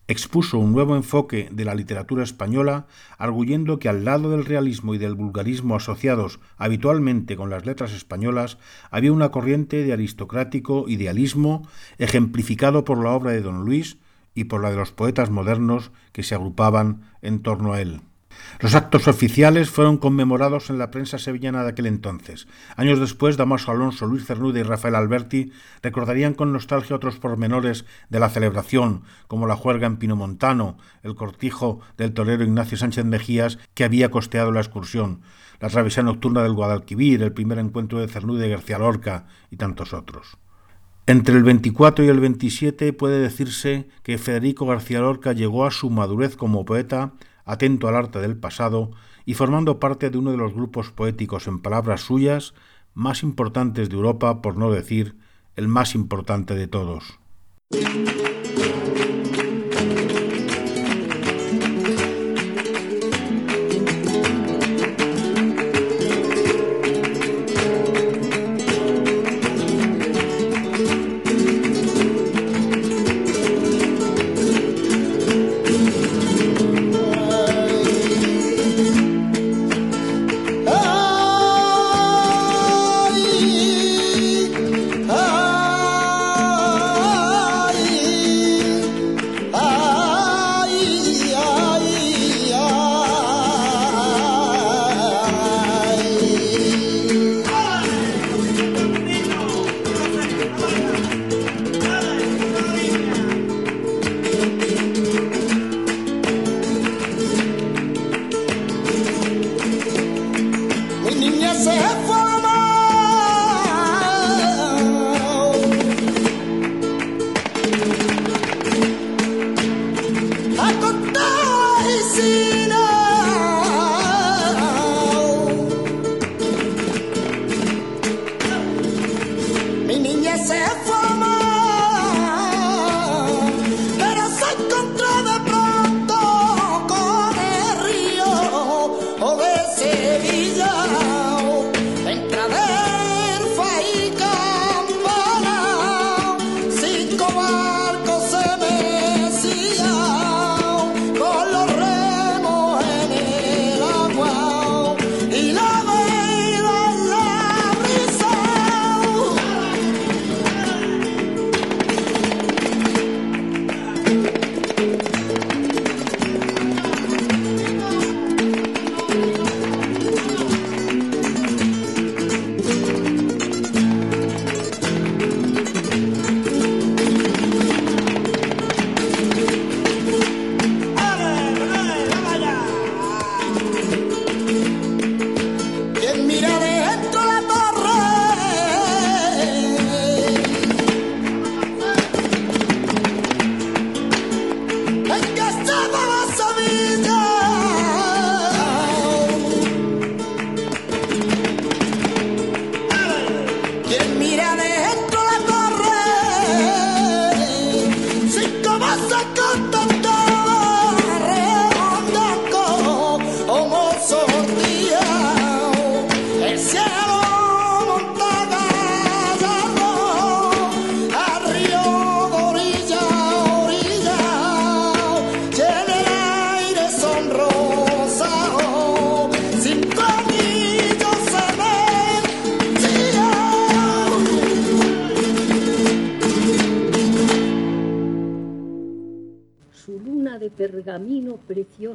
expuso un nuevo enfoque de la literatura española, arguyendo que al lado del realismo y del vulgarismo asociados habitualmente con las letras españolas, había una corriente de aristocrático idealismo ejemplificado por la obra de don Luis y por la de los poetas modernos que se agrupaban en torno a él. Los actos oficiales fueron conmemorados en la prensa sevillana de aquel entonces. Años después, Damaso Alonso, Luis Cernuda y Rafael Alberti recordarían con nostalgia otros pormenores de la celebración, como la juerga en Pinomontano, el cortijo del torero Ignacio Sánchez Mejías, que había costeado la excursión, la travesía nocturna del Guadalquivir, el primer encuentro de Cernuda y García Lorca y tantos otros. Entre el 24 y el 27 puede decirse que Federico García Lorca llegó a su madurez como poeta atento al arte del pasado y formando parte de uno de los grupos poéticos, en palabras suyas, más importantes de Europa, por no decir el más importante de todos.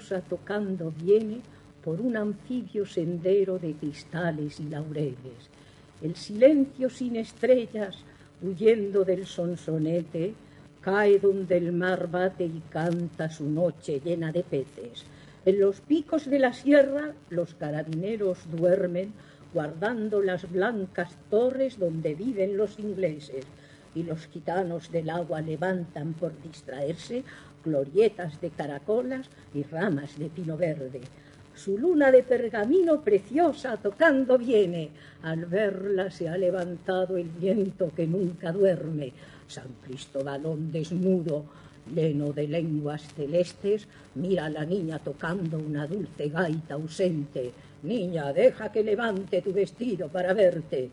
Preciosa tocando viene por un anfibio sendero de cristales y laureles. El silencio sin estrellas, huyendo del sonsonete, cae donde el mar bate y canta su noche llena de peces. En los picos de la sierra los carabineros duermen, guardando las blancas torres donde viven los ingleses, y los gitanos del agua levantan por distraerse glorietas de caracolas y ramas de pino verde. Su luna de pergamino preciosa tocando viene. Al verla se ha levantado el viento que nunca duerme. San Cristobalón desnudo, lleno de lenguas celestes, mira a la niña tocando una dulce gaita ausente. Niña, deja que levante tu vestido para verte.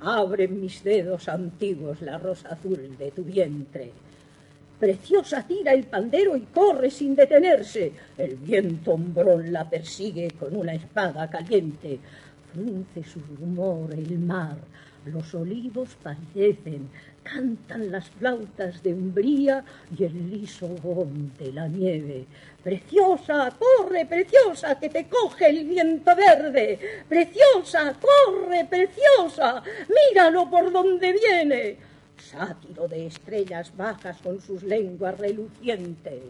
Abren mis dedos antiguos la rosa azul de tu vientre. Preciosa tira el pandero y corre sin detenerse. El viento hombrón la persigue con una espada caliente. Frunce su rumor el mar, los olivos palidecen, cantan las flautas de umbría y el liso gom de la nieve. Preciosa, corre, preciosa, que te coge el viento verde. Preciosa, corre, preciosa, míralo por donde viene. Sátiro de estrellas bajas con sus lenguas relucientes.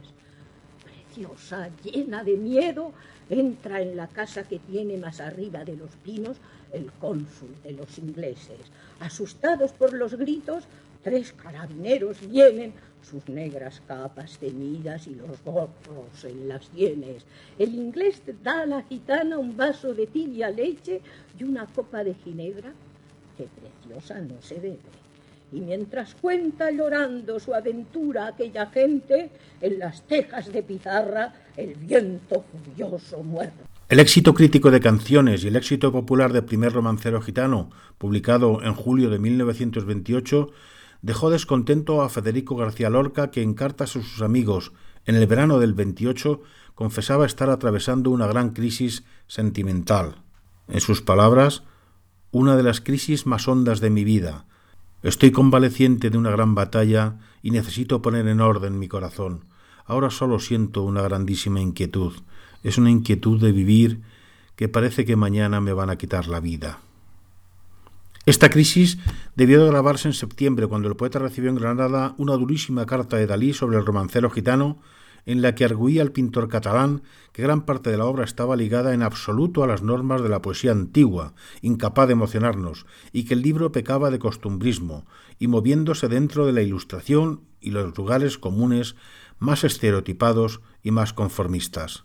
Preciosa, llena de miedo, entra en la casa que tiene más arriba de los pinos el cónsul de los ingleses. Asustados por los gritos, tres carabineros vienen, sus negras capas teñidas y los gorros en las sienes. El inglés da a la gitana un vaso de tibia leche y una copa de ginebra que preciosa no se bebe. Y mientras cuenta llorando su aventura aquella gente, en las tejas de pizarra el viento furioso muere. El éxito crítico de canciones y el éxito popular de Primer Romancero Gitano, publicado en julio de 1928, dejó descontento a Federico García Lorca, que en cartas a sus amigos en el verano del 28 confesaba estar atravesando una gran crisis sentimental. En sus palabras, una de las crisis más hondas de mi vida. Estoy convaleciente de una gran batalla y necesito poner en orden mi corazón. Ahora solo siento una grandísima inquietud. Es una inquietud de vivir que parece que mañana me van a quitar la vida. Esta crisis debió de grabarse en septiembre, cuando el poeta recibió en Granada una durísima carta de Dalí sobre el romancero gitano, en la que arguía al pintor catalán que gran parte de la obra estaba ligada en absoluto a las normas de la poesía antigua, incapaz de emocionarnos, y que el libro pecaba de costumbrismo, y moviéndose dentro de la ilustración y los lugares comunes más estereotipados y más conformistas.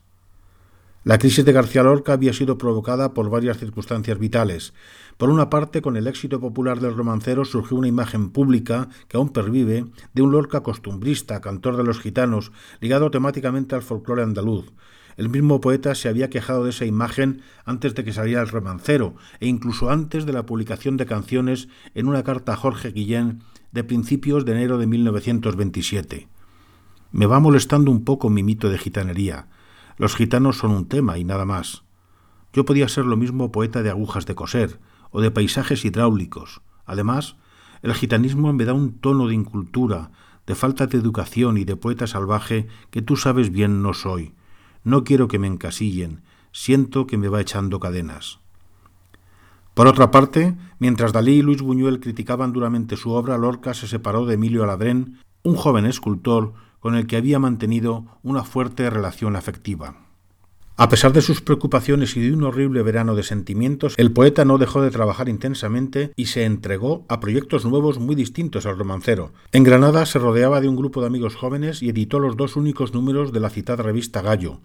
La crisis de García Lorca había sido provocada por varias circunstancias vitales. Por una parte, con el éxito popular del romancero surgió una imagen pública que aún pervive de un Lorca costumbrista, cantor de los gitanos, ligado temáticamente al folclore andaluz. El mismo poeta se había quejado de esa imagen antes de que saliera el romancero e incluso antes de la publicación de canciones en una carta a Jorge Guillén de principios de enero de 1927. Me va molestando un poco mi mito de gitanería. Los gitanos son un tema y nada más. Yo podía ser lo mismo poeta de agujas de coser o de paisajes hidráulicos. Además, el gitanismo me da un tono de incultura, de falta de educación y de poeta salvaje que tú sabes bien no soy. No quiero que me encasillen, siento que me va echando cadenas. Por otra parte, mientras Dalí y Luis Buñuel criticaban duramente su obra, Lorca se separó de Emilio Aladrén, un joven escultor con el que había mantenido una fuerte relación afectiva. A pesar de sus preocupaciones y de un horrible verano de sentimientos, el poeta no dejó de trabajar intensamente y se entregó a proyectos nuevos muy distintos al romancero. En Granada se rodeaba de un grupo de amigos jóvenes y editó los dos únicos números de la citada revista Gallo.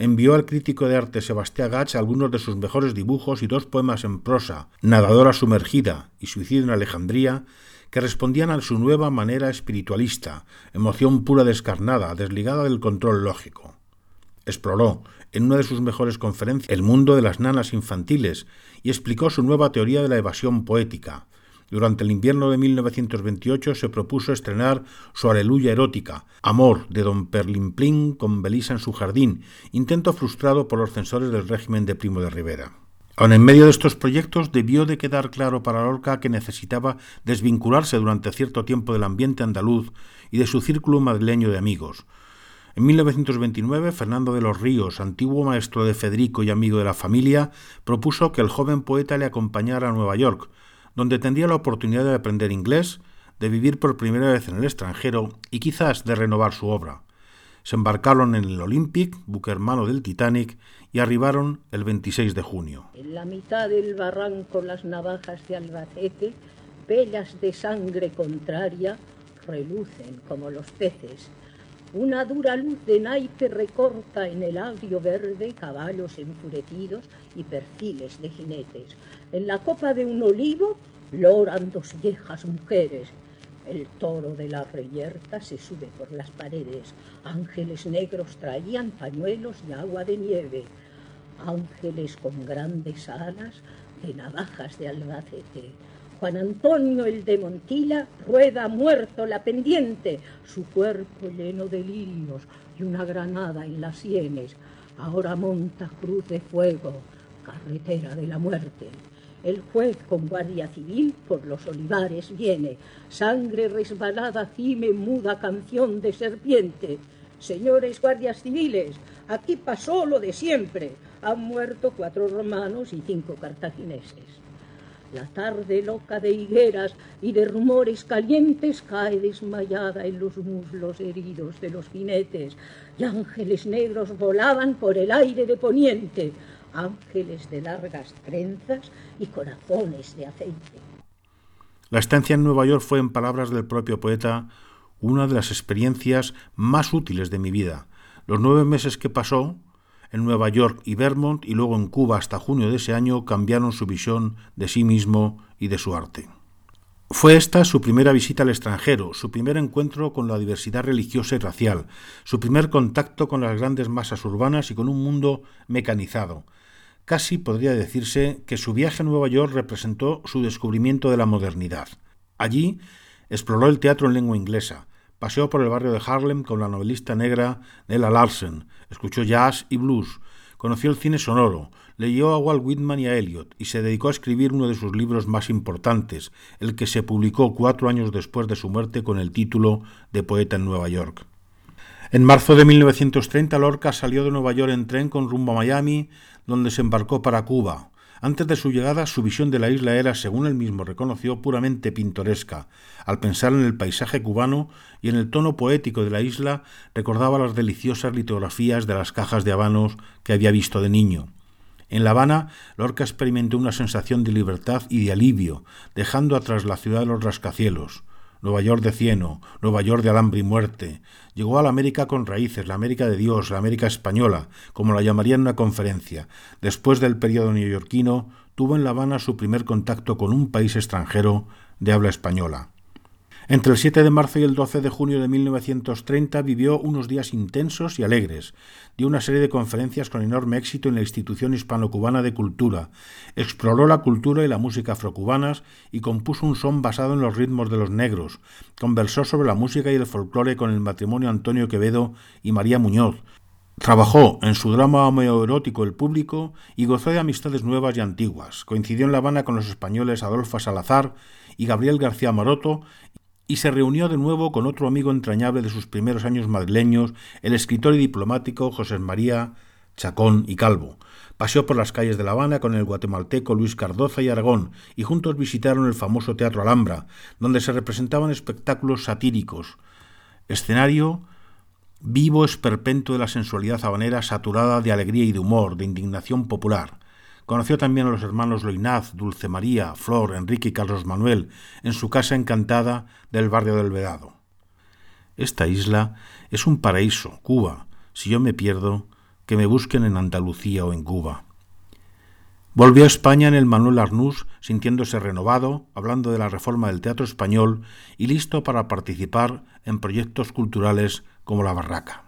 Envió al crítico de arte Sebastián Gach algunos de sus mejores dibujos y dos poemas en prosa, Nadadora sumergida y Suicidio en Alejandría, que respondían a su nueva manera espiritualista, emoción pura descarnada, desligada del control lógico. Exploró, en una de sus mejores conferencias, el mundo de las nanas infantiles y explicó su nueva teoría de la evasión poética. Durante el invierno de 1928 se propuso estrenar su Aleluya erótica, Amor, de don Perlimplín con Belisa en su jardín, intento frustrado por los censores del régimen de Primo de Rivera. Aun en medio de estos proyectos debió de quedar claro para Lorca que necesitaba desvincularse durante cierto tiempo del ambiente andaluz y de su círculo madrileño de amigos. En 1929, Fernando de los Ríos, antiguo maestro de Federico y amigo de la familia, propuso que el joven poeta le acompañara a Nueva York, donde tendría la oportunidad de aprender inglés, de vivir por primera vez en el extranjero y quizás de renovar su obra. Se embarcaron en el Olympic, buque hermano del Titanic, y arribaron el 26 de junio. En la mitad del barranco las navajas de Albacete, bellas de sangre contraria, relucen como los peces. Una dura luz de naipe recorta en el agrio verde caballos enfurecidos y perfiles de jinetes. En la copa de un olivo loran dos viejas mujeres. El toro de la reyerta se sube por las paredes. Ángeles negros traían pañuelos y agua de nieve. Ángeles con grandes alas de navajas de Albacete. Juan Antonio el de Montilla rueda muerto la pendiente, su cuerpo lleno de lirios y una granada en las sienes. Ahora monta cruz de fuego, carretera de la muerte. El juez con guardia civil por los olivares viene, sangre resbalada gime muda canción de serpiente. Señores guardias civiles, aquí pasó lo de siempre. Han muerto cuatro romanos y cinco cartagineses. La tarde loca de higueras y de rumores calientes cae desmayada en los muslos heridos de los jinetes, y ángeles negros volaban por el aire de poniente, ángeles de largas trenzas y corazones de aceite. La estancia en Nueva York fue, en palabras del propio poeta, una de las experiencias más útiles de mi vida. Los nueve meses que pasó en Nueva York y Vermont y luego en Cuba hasta junio de ese año cambiaron su visión de sí mismo y de su arte. Fue esta su primera visita al extranjero, su primer encuentro con la diversidad religiosa y racial, su primer contacto con las grandes masas urbanas y con un mundo mecanizado. Casi podría decirse que su viaje a Nueva York representó su descubrimiento de la modernidad. Allí exploró el teatro en lengua inglesa, Paseó por el barrio de Harlem con la novelista negra Nella Larsen, escuchó jazz y blues, conoció el cine sonoro, leyó a Walt Whitman y a Eliot y se dedicó a escribir uno de sus libros más importantes, el que se publicó cuatro años después de su muerte con el título de Poeta en Nueva York. En marzo de 1930 Lorca salió de Nueva York en tren con rumbo a Miami, donde se embarcó para Cuba. Antes de su llegada, su visión de la isla era, según él mismo reconoció, puramente pintoresca. Al pensar en el paisaje cubano y en el tono poético de la isla, recordaba las deliciosas litografías de las cajas de habanos que había visto de niño. En La Habana, Lorca experimentó una sensación de libertad y de alivio, dejando atrás la ciudad de los rascacielos. Nueva York de cieno, Nueva York de alambre y muerte. Llegó a la América con raíces, la América de Dios, la América española, como la llamaría en una conferencia. Después del periodo neoyorquino, tuvo en La Habana su primer contacto con un país extranjero de habla española. Entre el 7 de marzo y el 12 de junio de 1930 vivió unos días intensos y alegres. Dio una serie de conferencias con enorme éxito en la Institución Hispano-Cubana de Cultura. Exploró la cultura y la música afrocubanas y compuso un son basado en los ritmos de los negros. Conversó sobre la música y el folclore con el matrimonio Antonio Quevedo y María Muñoz. Trabajó en su drama homoerótico El Público y gozó de amistades nuevas y antiguas. Coincidió en La Habana con los españoles Adolfo Salazar y Gabriel García Maroto y se reunió de nuevo con otro amigo entrañable de sus primeros años madrileños, el escritor y diplomático José María Chacón y Calvo. Paseó por las calles de La Habana con el guatemalteco Luis Cardoza y Aragón, y juntos visitaron el famoso Teatro Alhambra, donde se representaban espectáculos satíricos. Escenario vivo esperpento de la sensualidad habanera saturada de alegría y de humor, de indignación popular. Conoció también a los hermanos Loinaz, Dulce María, Flor, Enrique y Carlos Manuel en su casa encantada del barrio del Vedado. Esta isla es un paraíso, Cuba. Si yo me pierdo, que me busquen en Andalucía o en Cuba. Volvió a España en el Manuel Arnús, sintiéndose renovado, hablando de la reforma del teatro español y listo para participar en proyectos culturales como La Barraca.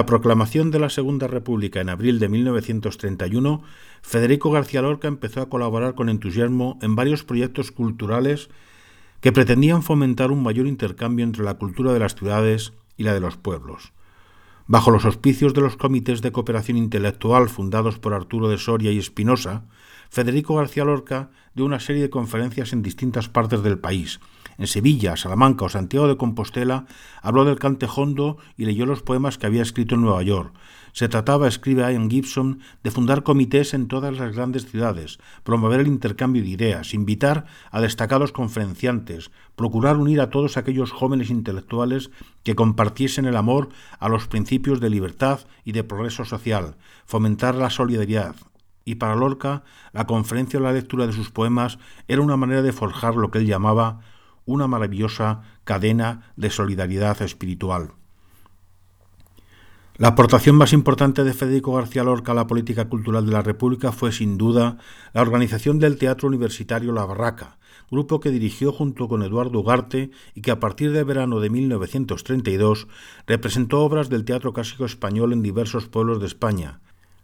La proclamación de la Segunda República en abril de 1931, Federico García Lorca empezó a colaborar con entusiasmo en varios proyectos culturales que pretendían fomentar un mayor intercambio entre la cultura de las ciudades y la de los pueblos. Bajo los auspicios de los comités de cooperación intelectual fundados por Arturo de Soria y Espinosa, Federico García Lorca dio una serie de conferencias en distintas partes del país. En Sevilla, Salamanca o Santiago de Compostela habló del cantejondo y leyó los poemas que había escrito en Nueva York. Se trataba, escribe Ian Gibson, de fundar comités en todas las grandes ciudades, promover el intercambio de ideas, invitar a destacados conferenciantes, procurar unir a todos aquellos jóvenes intelectuales que compartiesen el amor a los principios de libertad y de progreso social, fomentar la solidaridad. Y para Lorca, la conferencia o la lectura de sus poemas era una manera de forjar lo que él llamaba una maravillosa cadena de solidaridad espiritual. La aportación más importante de Federico García Lorca a la política cultural de la República fue sin duda la organización del Teatro Universitario La Barraca, grupo que dirigió junto con Eduardo Ugarte y que a partir de verano de 1932 representó obras del teatro clásico español en diversos pueblos de España.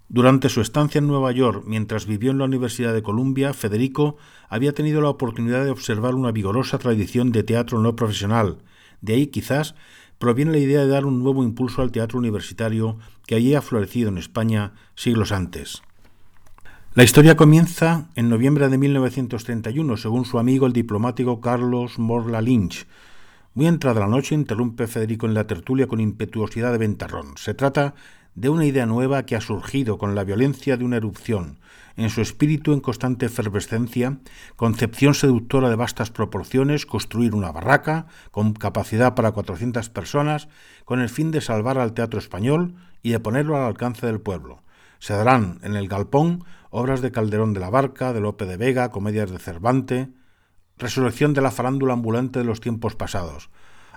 Durante su estancia en Nueva York, mientras vivió en la Universidad de Columbia, Federico había tenido la oportunidad de observar una vigorosa tradición de teatro no profesional. De ahí quizás proviene la idea de dar un nuevo impulso al teatro universitario que allí ha florecido en España siglos antes. La historia comienza en noviembre de 1931, según su amigo el diplomático Carlos Morla Lynch. Muy entrada la noche interrumpe Federico en la tertulia con impetuosidad de ventarrón. Se trata de una idea nueva que ha surgido con la violencia de una erupción, en su espíritu en constante efervescencia, concepción seductora de vastas proporciones, construir una barraca con capacidad para 400 personas, con el fin de salvar al teatro español y de ponerlo al alcance del pueblo. Se darán en el galpón obras de Calderón de la Barca, de Lope de Vega, comedias de Cervante, resurrección de la farándula ambulante de los tiempos pasados,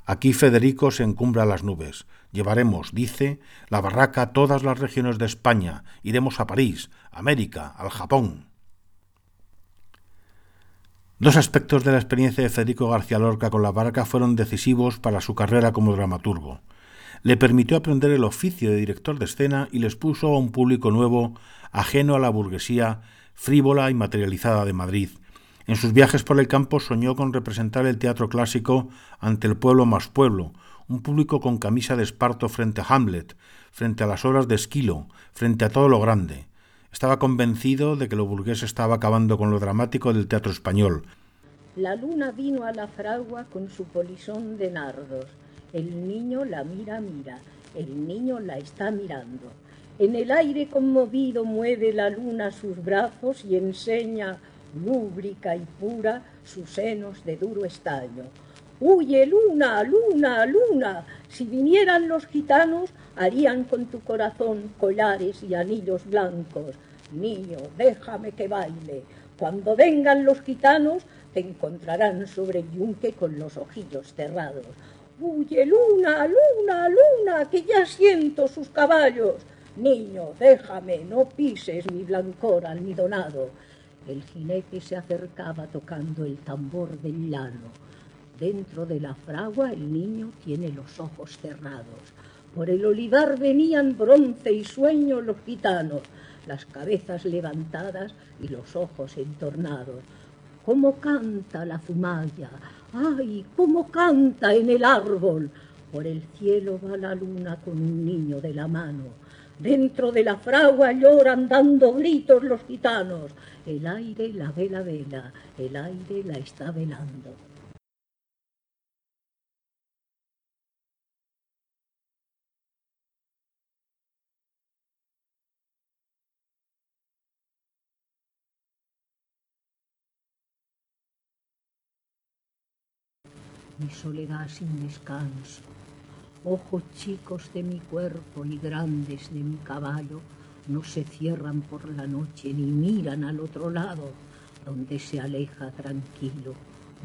Aquí Federico se encumbra a las nubes. Llevaremos, dice, la barraca a todas las regiones de España. Iremos a París, América, al Japón. Dos aspectos de la experiencia de Federico García Lorca con la barraca fueron decisivos para su carrera como dramaturgo. Le permitió aprender el oficio de director de escena y les puso a un público nuevo, ajeno a la burguesía frívola y materializada de Madrid, en sus viajes por el campo soñó con representar el teatro clásico ante el pueblo más pueblo, un público con camisa de esparto frente a Hamlet, frente a las obras de Esquilo, frente a todo lo grande. Estaba convencido de que lo burgués estaba acabando con lo dramático del teatro español. La luna vino a la fragua con su polisón de nardos. El niño la mira, mira. El niño la está mirando. En el aire conmovido mueve la luna sus brazos y enseña lúbrica y pura sus senos de duro estaño. Huye, luna, luna, luna. Si vinieran los gitanos, harían con tu corazón collares y anillos blancos. Niño, déjame que baile. Cuando vengan los gitanos, te encontrarán sobre el yunque con los ojillos cerrados. Huye, luna, luna, luna, que ya siento sus caballos. Niño, déjame, no pises mi blancor almidonado. El jinete se acercaba tocando el tambor del llano. Dentro de la fragua el niño tiene los ojos cerrados. Por el olivar venían bronce y sueño los gitanos, las cabezas levantadas y los ojos entornados. ¿Cómo canta la zumaya? ¡Ay, cómo canta en el árbol! Por el cielo va la luna con un niño de la mano. Dentro de la fragua lloran dando gritos los gitanos. El aire la vela vela, el aire la está velando. Mi soledad sin descanso Ojos chicos de mi cuerpo y grandes de mi caballo no se cierran por la noche ni miran al otro lado, donde se aleja tranquilo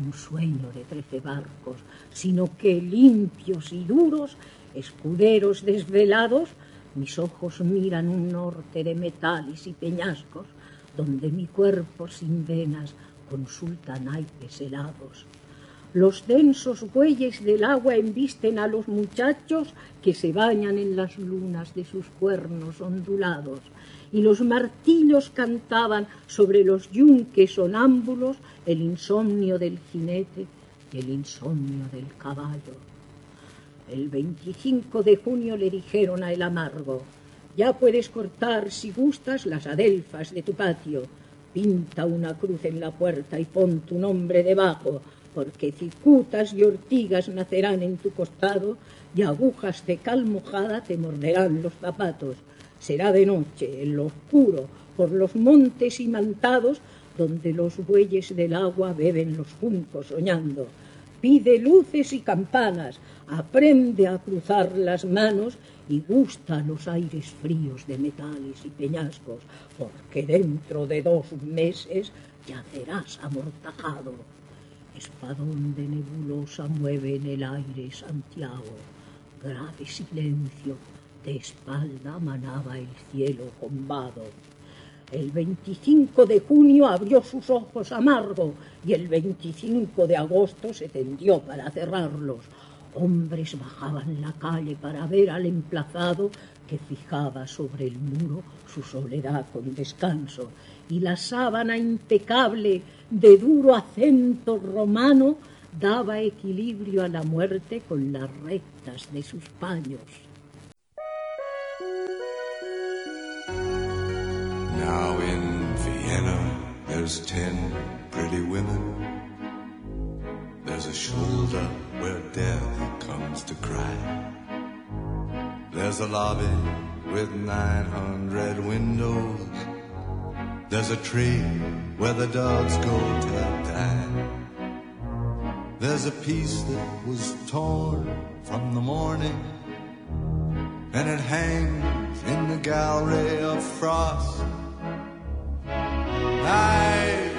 un sueño de trece barcos, sino que limpios y duros, escuderos desvelados, mis ojos miran un norte de metales y peñascos, donde mi cuerpo sin venas consulta naipes helados. Los densos bueyes del agua embisten a los muchachos que se bañan en las lunas de sus cuernos ondulados, y los martillos cantaban sobre los yunques sonámbulos el insomnio del jinete y el insomnio del caballo. El 25 de junio le dijeron a el amargo, ya puedes cortar, si gustas, las adelfas de tu patio. Pinta una cruz en la puerta y pon tu nombre debajo, porque cicutas y ortigas nacerán en tu costado y agujas de cal mojada te morderán los zapatos. Será de noche, en lo oscuro, por los montes imantados, donde los bueyes del agua beben los juncos soñando. Pide luces y campanas, aprende a cruzar las manos y gusta los aires fríos de metales y peñascos, porque dentro de dos meses yacerás amortajado. Espadón de nebulosa mueve en el aire Santiago, grave silencio, de espalda manaba el cielo combado. El 25 de junio abrió sus ojos amargo y el 25 de agosto se tendió para cerrarlos. Hombres bajaban la calle para ver al emplazado que fijaba sobre el muro su soledad con descanso, y la sábana impecable de duro acento romano daba equilibrio a la muerte con las rectas de sus paños. Now in Vienna there's ten pretty women. There's a shoulder where death comes to cry. There's a lobby with 900 windows. There's a tree where the dogs go to die. There's a piece that was torn from the morning, and it hangs in the gallery of frost. Aye,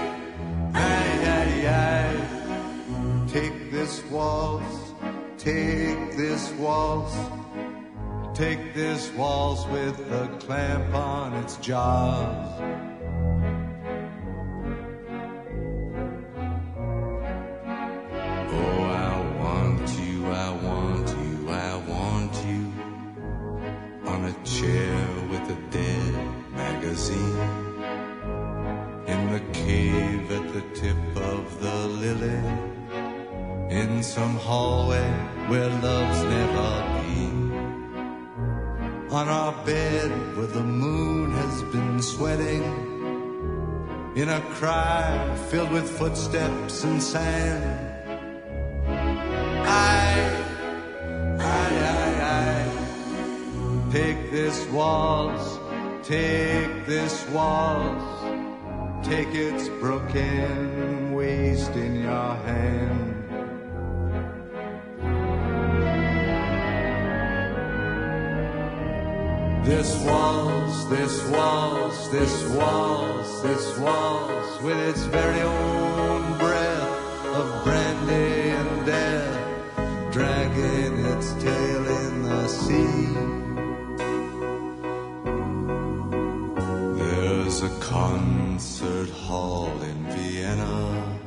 aye, aye, aye. Take this waltz, take this waltz, take this waltz with a clamp on its jaws. Chair with a dead magazine. In the cave at the tip of the lily. In some hallway where love's never been. On our bed where the moon has been sweating. In a cry filled with footsteps and sand. I, I, I, take this waltz, take this waltz, take its broken waist in your hand. This waltz, this waltz, this waltz, this waltz, with its very own breath of brandy and death, dragging its tail in the sea. Concert hall in Vienna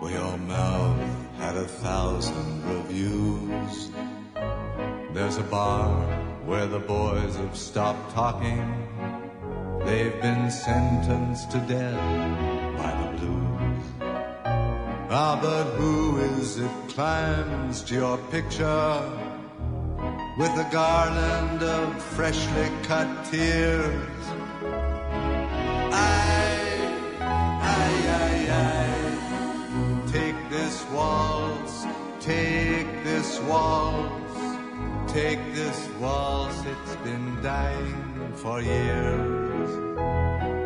where your mouth had a thousand reviews. There's a bar where the boys have stopped talking. They've been sentenced to death by the blues. Ah, but who is it climbs to your picture with a garland of freshly cut tears? Waltz, take this waltz. Take this waltz, it's been dying for years.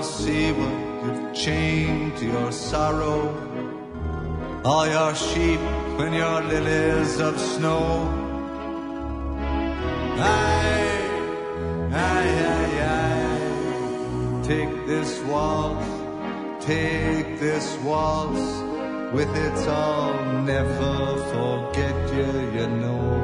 I'll see what you've chained your sorrow. All your sheep and your lilies of snow. Aye, aye, aye, aye. Take this waltz, take this waltz. With its I'll never forget you, you know.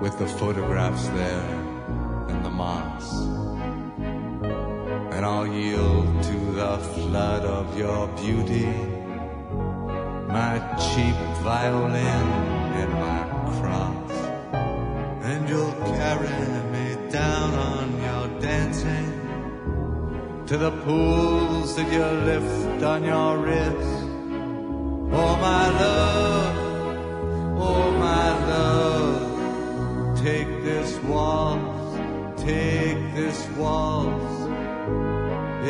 With the photographs there and the moss. And I'll yield to the flood of your beauty, my cheap violin and my cross. And you'll carry me down on your dancing to the pools that you lift on your wrist. Oh, my love, take this waltz, take this waltz.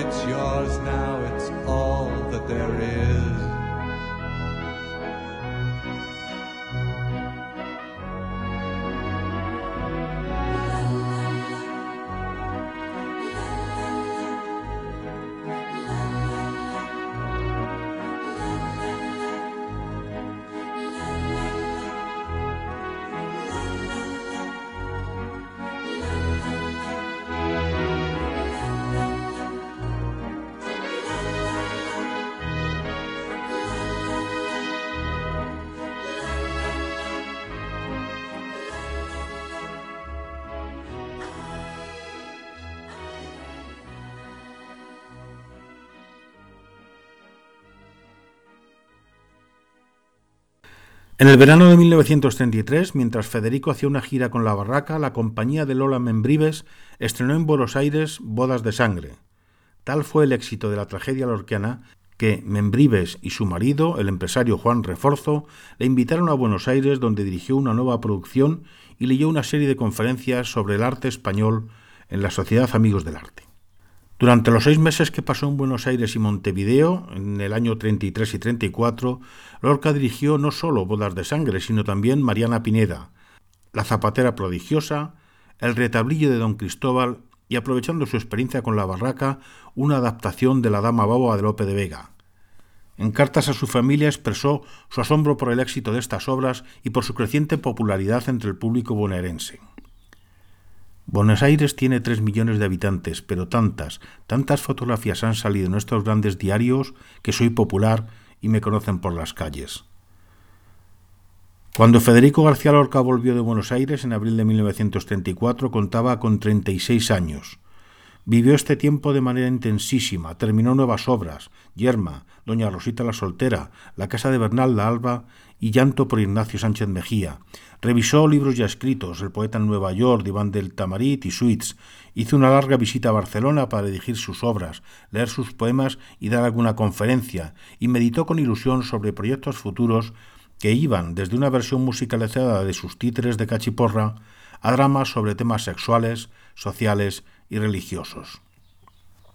It's yours now, it's all that there is. En el verano de 1933, mientras Federico hacía una gira con la barraca, la compañía de Lola Membrives estrenó en Buenos Aires Bodas de Sangre. Tal fue el éxito de la tragedia lorquiana que Membrives y su marido, el empresario Juan Reforzo, le invitaron a Buenos Aires donde dirigió una nueva producción y leyó una serie de conferencias sobre el arte español en la Sociedad Amigos del Arte. Durante los seis meses que pasó en Buenos Aires y Montevideo, en el año 33 y 34, Lorca dirigió no solo Bodas de Sangre, sino también Mariana Pineda, La Zapatera Prodigiosa, El Retablillo de Don Cristóbal y, aprovechando su experiencia con la barraca, una adaptación de La Dama Boba de Lope de Vega. En cartas a su familia expresó su asombro por el éxito de estas obras y por su creciente popularidad entre el público bonaerense. Buenos Aires tiene tres millones de habitantes, pero tantas, tantas fotografías han salido en nuestros grandes diarios que soy popular y me conocen por las calles. Cuando Federico García Lorca volvió de Buenos Aires en abril de 1934 contaba con 36 años. Vivió este tiempo de manera intensísima, terminó nuevas obras, Yerma, Doña Rosita la Soltera, La Casa de Bernal la Alba y Llanto por Ignacio Sánchez Mejía. Revisó libros ya escritos, El poeta en Nueva York, Iván del Tamarit y Suites. Hizo una larga visita a Barcelona para dirigir sus obras, leer sus poemas y dar alguna conferencia, y meditó con ilusión sobre proyectos futuros que iban desde una versión musicalizada de sus títeres de cachiporra a dramas sobre temas sexuales, sociales y religiosos.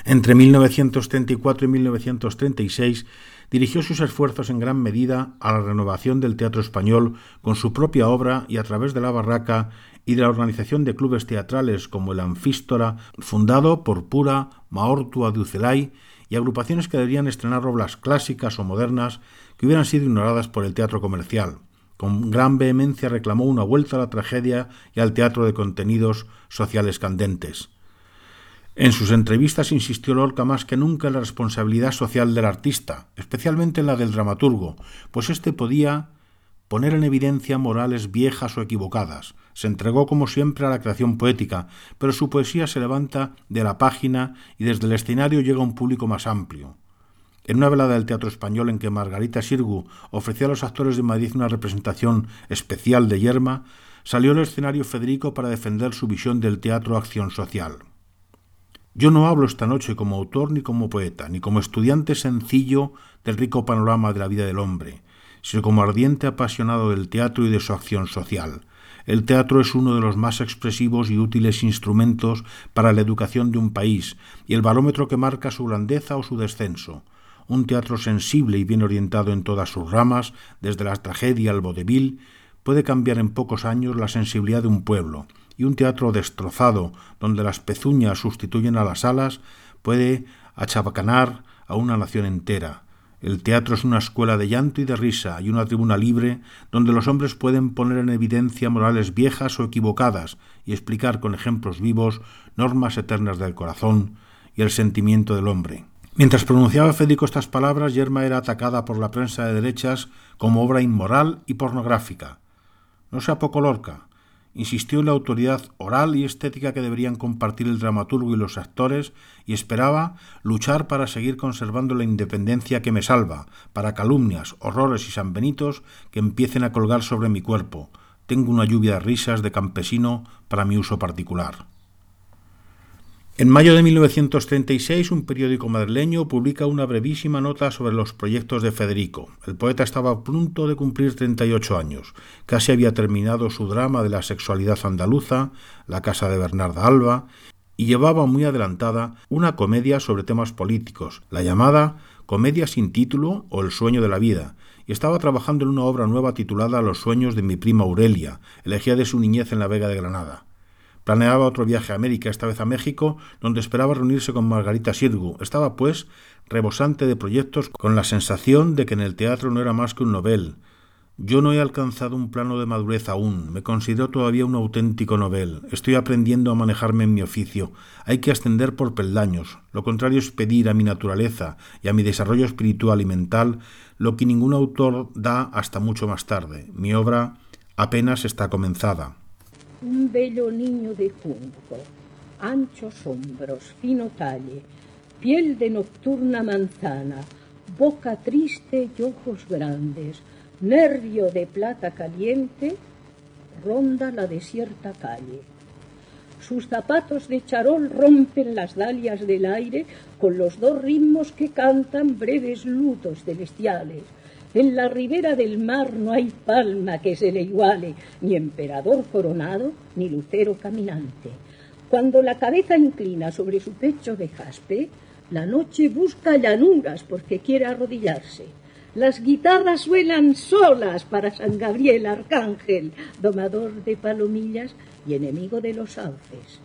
Entre 1934 y 1936 dirigió sus esfuerzos en gran medida a la renovación del teatro español con su propia obra y a través de la barraca y de la organización de clubes teatrales como el Anfístora, fundado por Pura, Maortua de Ucelay, y agrupaciones que deberían estrenar obras clásicas o modernas que hubieran sido ignoradas por el teatro comercial. Con gran vehemencia reclamó una vuelta a la tragedia y al teatro de contenidos sociales candentes. En sus entrevistas insistió Lorca más que nunca en la responsabilidad social del artista, especialmente en la del dramaturgo, pues éste podía poner en evidencia morales viejas o equivocadas. Se entregó como siempre a la creación poética, pero su poesía se levanta de la página y desde el escenario llega a un público más amplio. En una velada del Teatro Español en que Margarita Sirgu ofreció a los actores de Madrid una representación especial de Yerma, salió al escenario Federico para defender su visión del teatro acción social. Yo no hablo esta noche como autor ni como poeta, ni como estudiante sencillo del rico panorama de la vida del hombre, sino como ardiente apasionado del teatro y de su acción social. El teatro es uno de los más expresivos y útiles instrumentos para la educación de un país y el barómetro que marca su grandeza o su descenso. Un teatro sensible y bien orientado en todas sus ramas, desde la tragedia al vodevil, puede cambiar en pocos años la sensibilidad de un pueblo, y un teatro destrozado, donde las pezuñas sustituyen a las alas, puede achabacanar a una nación entera. El teatro es una escuela de llanto y de risa y una tribuna libre donde los hombres pueden poner en evidencia morales viejas o equivocadas y explicar con ejemplos vivos normas eternas del corazón y el sentimiento del hombre. Mientras pronunciaba Federico estas palabras, Yerma era atacada por la prensa de derechas como obra inmoral y pornográfica. No sea poco Lorca, insistió en la autoridad oral y estética que deberían compartir el dramaturgo y los actores y esperaba luchar para seguir conservando la independencia que me salva, para calumnias, horrores y sanbenitos que empiecen a colgar sobre mi cuerpo. Tengo una lluvia de risas de campesino para mi uso particular. En mayo de 1936, un periódico madrileño publica una brevísima nota sobre los proyectos de Federico. El poeta estaba a punto de cumplir 38 años. Casi había terminado su drama de la sexualidad andaluza, La casa de Bernarda Alba, y llevaba muy adelantada una comedia sobre temas políticos, la llamada Comedia sin título o El sueño de la vida, y estaba trabajando en una obra nueva titulada Los sueños de mi prima Aurelia, elegida de su niñez en la Vega de Granada. Planeaba otro viaje a América, esta vez a México, donde esperaba reunirse con Margarita Sirgu. Estaba, pues, rebosante de proyectos, con la sensación de que en el teatro no era más que un novel. Yo no he alcanzado un plano de madurez aún, me considero todavía un auténtico novel. Estoy aprendiendo a manejarme en mi oficio. Hay que ascender por peldaños. Lo contrario es pedir a mi naturaleza y a mi desarrollo espiritual y mental lo que ningún autor da hasta mucho más tarde. Mi obra apenas está comenzada un bello niño de junco, anchos hombros, fino talle, piel de nocturna manzana, boca triste y ojos grandes, nervio de plata caliente, ronda la desierta calle. Sus zapatos de charol rompen las dalias del aire con los dos ritmos que cantan breves lutos celestiales en la ribera del mar no hay palma que se le iguale, ni emperador coronado, ni lucero caminante. Cuando la cabeza inclina sobre su pecho de jaspe, la noche busca llanuras porque quiere arrodillarse. Las guitarras suenan solas para San Gabriel Arcángel, domador de palomillas y enemigo de los sauces.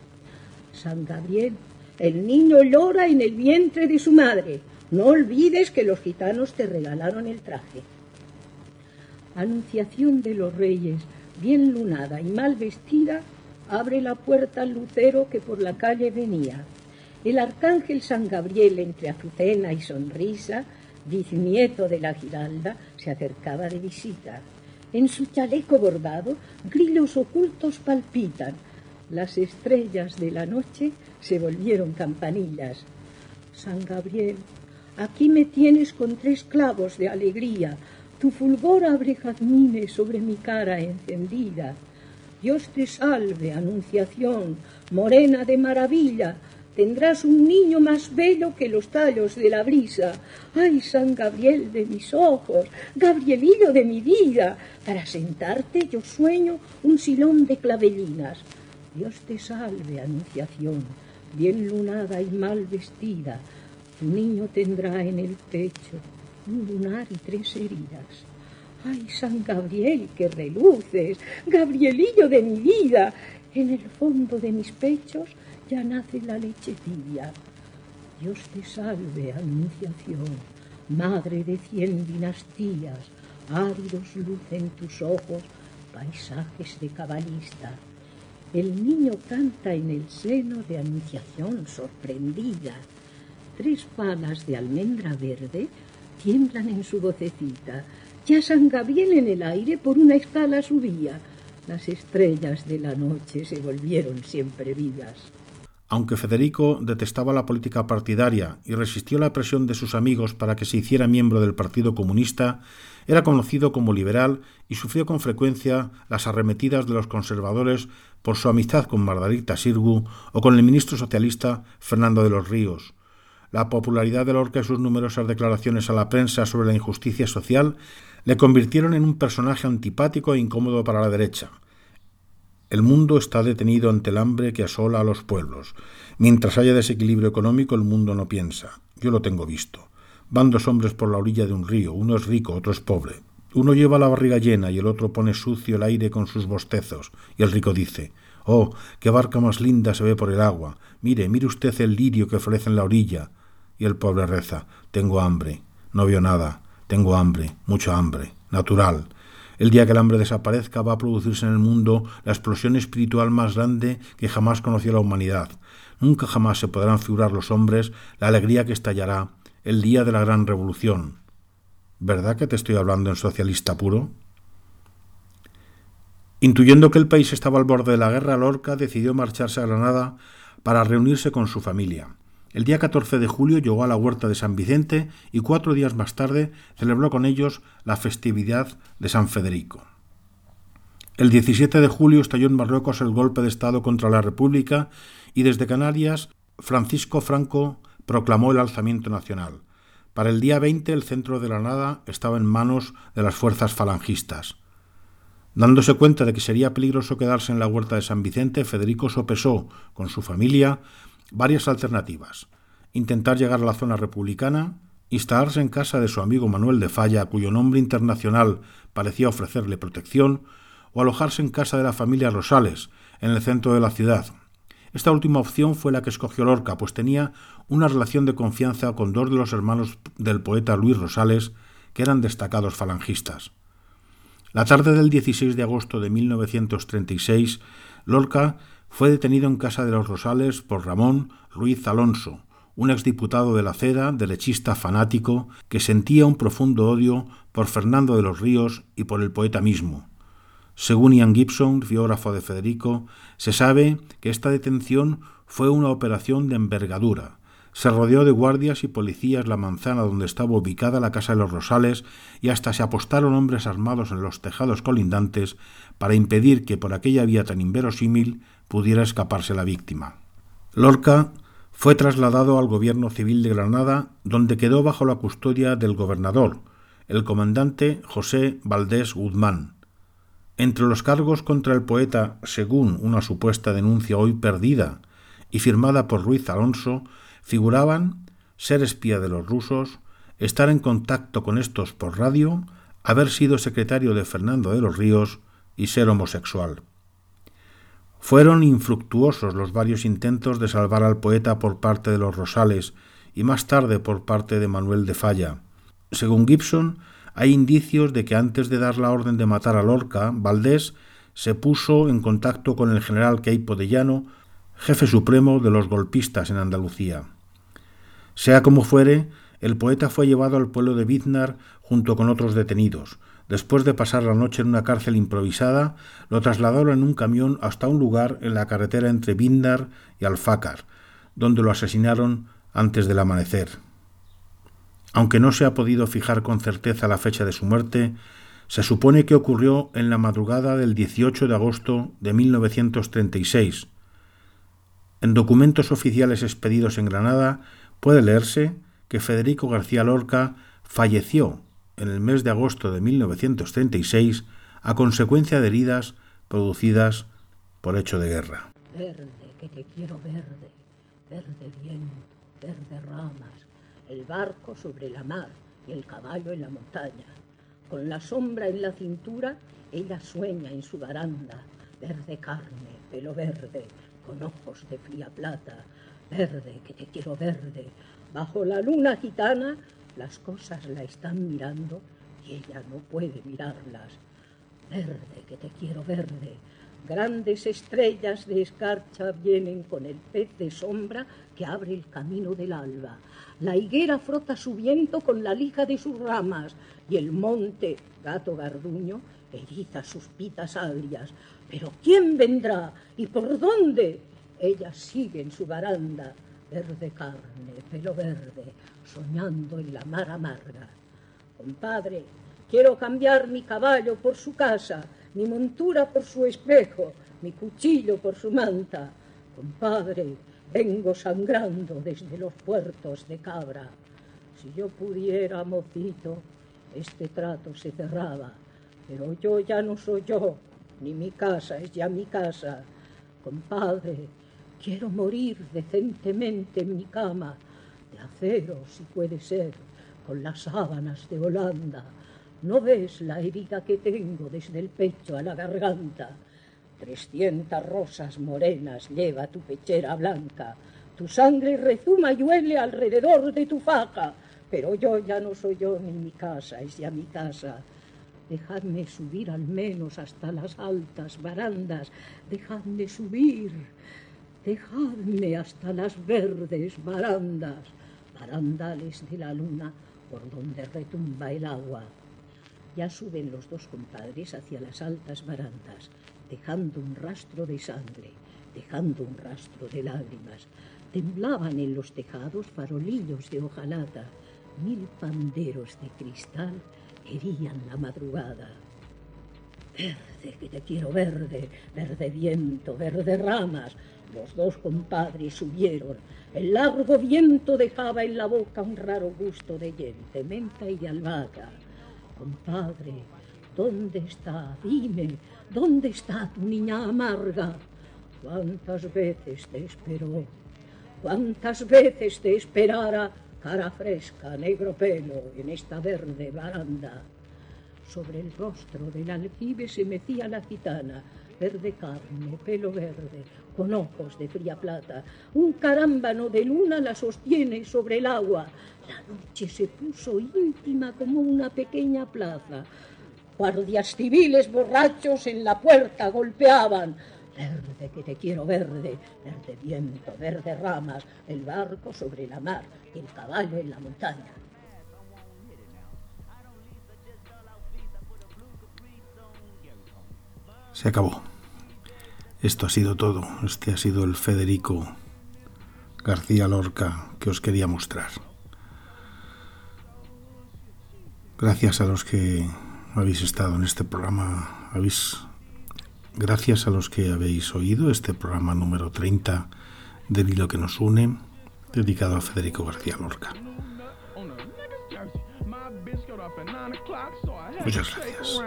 San Gabriel, el niño llora en el vientre de su madre, no olvides que los gitanos te regalaron el traje. Anunciación de los reyes, bien lunada y mal vestida, abre la puerta al lucero que por la calle venía. El arcángel San Gabriel, entre azucena y sonrisa, bisnieto de la Giralda, se acercaba de visita. En su chaleco bordado, grillos ocultos palpitan. Las estrellas de la noche se volvieron campanillas. San Gabriel, Aquí me tienes con tres clavos de alegría. Tu fulgor abre jazmines sobre mi cara encendida. Dios te salve, anunciación, morena de maravilla. Tendrás un niño más bello que los tallos de la brisa. Ay, San Gabriel de mis ojos, Gabrielillo de mi vida. Para sentarte yo sueño un silón de clavelinas. Dios te salve, anunciación, bien lunada y mal vestida tu niño tendrá en el pecho un lunar y tres heridas. ¡Ay, San Gabriel, que reluces! ¡Gabrielillo de mi vida! En el fondo de mis pechos ya nace la leche tibia. Dios te salve, Anunciación, madre de cien dinastías, áridos lucen tus ojos, paisajes de cabalista. El niño canta en el seno de Anunciación sorprendida tres palas de almendra verde tiemblan en su vocecita. Ya San Gabriel en el aire por una escala subía. Las estrellas de la noche se volvieron siempre vivas. Aunque Federico detestaba la política partidaria y resistió la presión de sus amigos para que se hiciera miembro del Partido Comunista, era conocido como liberal y sufrió con frecuencia las arremetidas de los conservadores por su amistad con Margarita Sirgu o con el ministro socialista Fernando de los Ríos. La popularidad de Lorca y sus numerosas declaraciones a la prensa sobre la injusticia social le convirtieron en un personaje antipático e incómodo para la derecha. El mundo está detenido ante el hambre que asola a los pueblos. Mientras haya desequilibrio económico, el mundo no piensa. Yo lo tengo visto. Van dos hombres por la orilla de un río, uno es rico, otro es pobre. Uno lleva la barriga llena y el otro pone sucio el aire con sus bostezos, y el rico dice Oh, qué barca más linda se ve por el agua. Mire, mire usted el lirio que florece en la orilla. Y el pobre reza Tengo hambre. No veo nada. Tengo hambre, mucha hambre. Natural. El día que el hambre desaparezca va a producirse en el mundo la explosión espiritual más grande que jamás conoció la humanidad. Nunca jamás se podrán figurar los hombres la alegría que estallará el día de la gran revolución. ¿Verdad que te estoy hablando en socialista puro? Intuyendo que el país estaba al borde de la guerra, Lorca decidió marcharse a Granada para reunirse con su familia. El día 14 de julio llegó a la huerta de San Vicente y cuatro días más tarde celebró con ellos la festividad de San Federico. El 17 de julio estalló en Marruecos el golpe de Estado contra la República y desde Canarias Francisco Franco proclamó el alzamiento nacional. Para el día 20 el centro de Granada estaba en manos de las fuerzas falangistas. Dándose cuenta de que sería peligroso quedarse en la huerta de San Vicente, Federico sopesó con su familia varias alternativas. Intentar llegar a la zona republicana, instalarse en casa de su amigo Manuel de Falla, cuyo nombre internacional parecía ofrecerle protección, o alojarse en casa de la familia Rosales, en el centro de la ciudad. Esta última opción fue la que escogió Lorca, pues tenía una relación de confianza con dos de los hermanos del poeta Luis Rosales, que eran destacados falangistas. La tarde del 16 de agosto de 1936, Lorca fue detenido en casa de los Rosales por Ramón Ruiz Alonso, un exdiputado de la Ceda, derechista fanático, que sentía un profundo odio por Fernando de los Ríos y por el poeta mismo. Según Ian Gibson, biógrafo de Federico, se sabe que esta detención fue una operación de envergadura. Se rodeó de guardias y policías la manzana donde estaba ubicada la casa de los Rosales y hasta se apostaron hombres armados en los tejados colindantes para impedir que por aquella vía tan inverosímil pudiera escaparse la víctima. Lorca fue trasladado al gobierno civil de Granada, donde quedó bajo la custodia del gobernador, el comandante José Valdés Guzmán. Entre los cargos contra el poeta, según una supuesta denuncia hoy perdida y firmada por Ruiz Alonso, figuraban ser espía de los rusos, estar en contacto con estos por radio, haber sido secretario de Fernando de los Ríos y ser homosexual. Fueron infructuosos los varios intentos de salvar al poeta por parte de los Rosales y más tarde por parte de Manuel de Falla. Según Gibson, hay indicios de que antes de dar la orden de matar a Lorca, Valdés se puso en contacto con el general Queipo de Llano, jefe supremo de los golpistas en Andalucía. Sea como fuere, el poeta fue llevado al pueblo de Biznar junto con otros detenidos, Después de pasar la noche en una cárcel improvisada, lo trasladaron en un camión hasta un lugar en la carretera entre Bindar y Alfácar, donde lo asesinaron antes del amanecer. Aunque no se ha podido fijar con certeza la fecha de su muerte, se supone que ocurrió en la madrugada del 18 de agosto de 1936. En documentos oficiales expedidos en Granada puede leerse que Federico García Lorca falleció en el mes de agosto de 1936 a consecuencia de heridas producidas por hecho de guerra. Verde, que te quiero verde, verde viento, verde ramas, el barco sobre la mar y el caballo en la montaña. Con la sombra en la cintura, ella sueña en su baranda, verde carne, pelo verde, con ojos de fría plata, verde, que te quiero verde, bajo la luna gitana las cosas la están mirando y ella no puede mirarlas. Verde, que te quiero verde. Grandes estrellas de escarcha vienen con el pez de sombra que abre el camino del alba. La higuera frota su viento con la lija de sus ramas y el monte, gato garduño, eriza sus pitas agrias. Pero ¿quién vendrá y por dónde? Ella sigue en su baranda, verde carne, pelo verde, soñando en la mar amarga. Compadre, quiero cambiar mi caballo por su casa, mi montura por su espejo, mi cuchillo por su manta. Compadre, vengo sangrando desde los puertos de cabra. Si yo pudiera, mocito, este trato se cerraba, pero yo ya no soy yo, ni mi casa es ya mi casa. Compadre, quiero morir decentemente en mi cama, acero si puede ser, con las sábanas de Holanda. ¿No ves la herida que tengo desde el pecho a la garganta? Trescientas rosas morenas lleva tu pechera blanca. Tu sangre rezuma y huele alrededor de tu faja. Pero yo ya no soy yo ni mi casa, es ya mi casa. Dejadme subir al menos hasta las altas barandas. Dejadme subir. Dejadme hasta las verdes barandas. Barandales de la luna por donde retumba el agua. Ya suben los dos compadres hacia las altas barandas, dejando un rastro de sangre, dejando un rastro de lágrimas. Temblaban en los tejados farolillos de hojalata, mil panderos de cristal herían la madrugada. Verde, que te quiero verde, verde viento, verde ramas. Los dos compadres subieron. El largo viento dejaba en la boca un raro gusto de hiel, de menta y de albahaca. Compadre, ¿dónde está? Dime, ¿dónde está tu niña amarga? ¿Cuántas veces te esperó? ¿Cuántas veces te esperara cara fresca, negro pelo, en esta verde baranda? Sobre el rostro del aljibe se mecía la gitana, verde carne, pelo verde, con ojos de fría plata. Un carámbano de luna la sostiene sobre el agua. La noche se puso íntima como una pequeña plaza. Guardias civiles borrachos en la puerta golpeaban. Verde, que te quiero verde, verde viento, verde ramas, el barco sobre la mar el caballo en la montaña. Se acabó. Esto ha sido todo. Este ha sido el Federico García Lorca que os quería mostrar. Gracias a los que habéis estado en este programa, habéis, gracias a los que habéis oído este programa número 30 del hilo que nos une, dedicado a Federico García Lorca. Muchas gracias.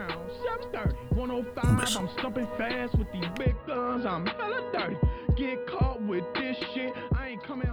dirty. 105, I'm stumping fast with these big guns. I'm hella dirty. Get caught with this shit. I ain't coming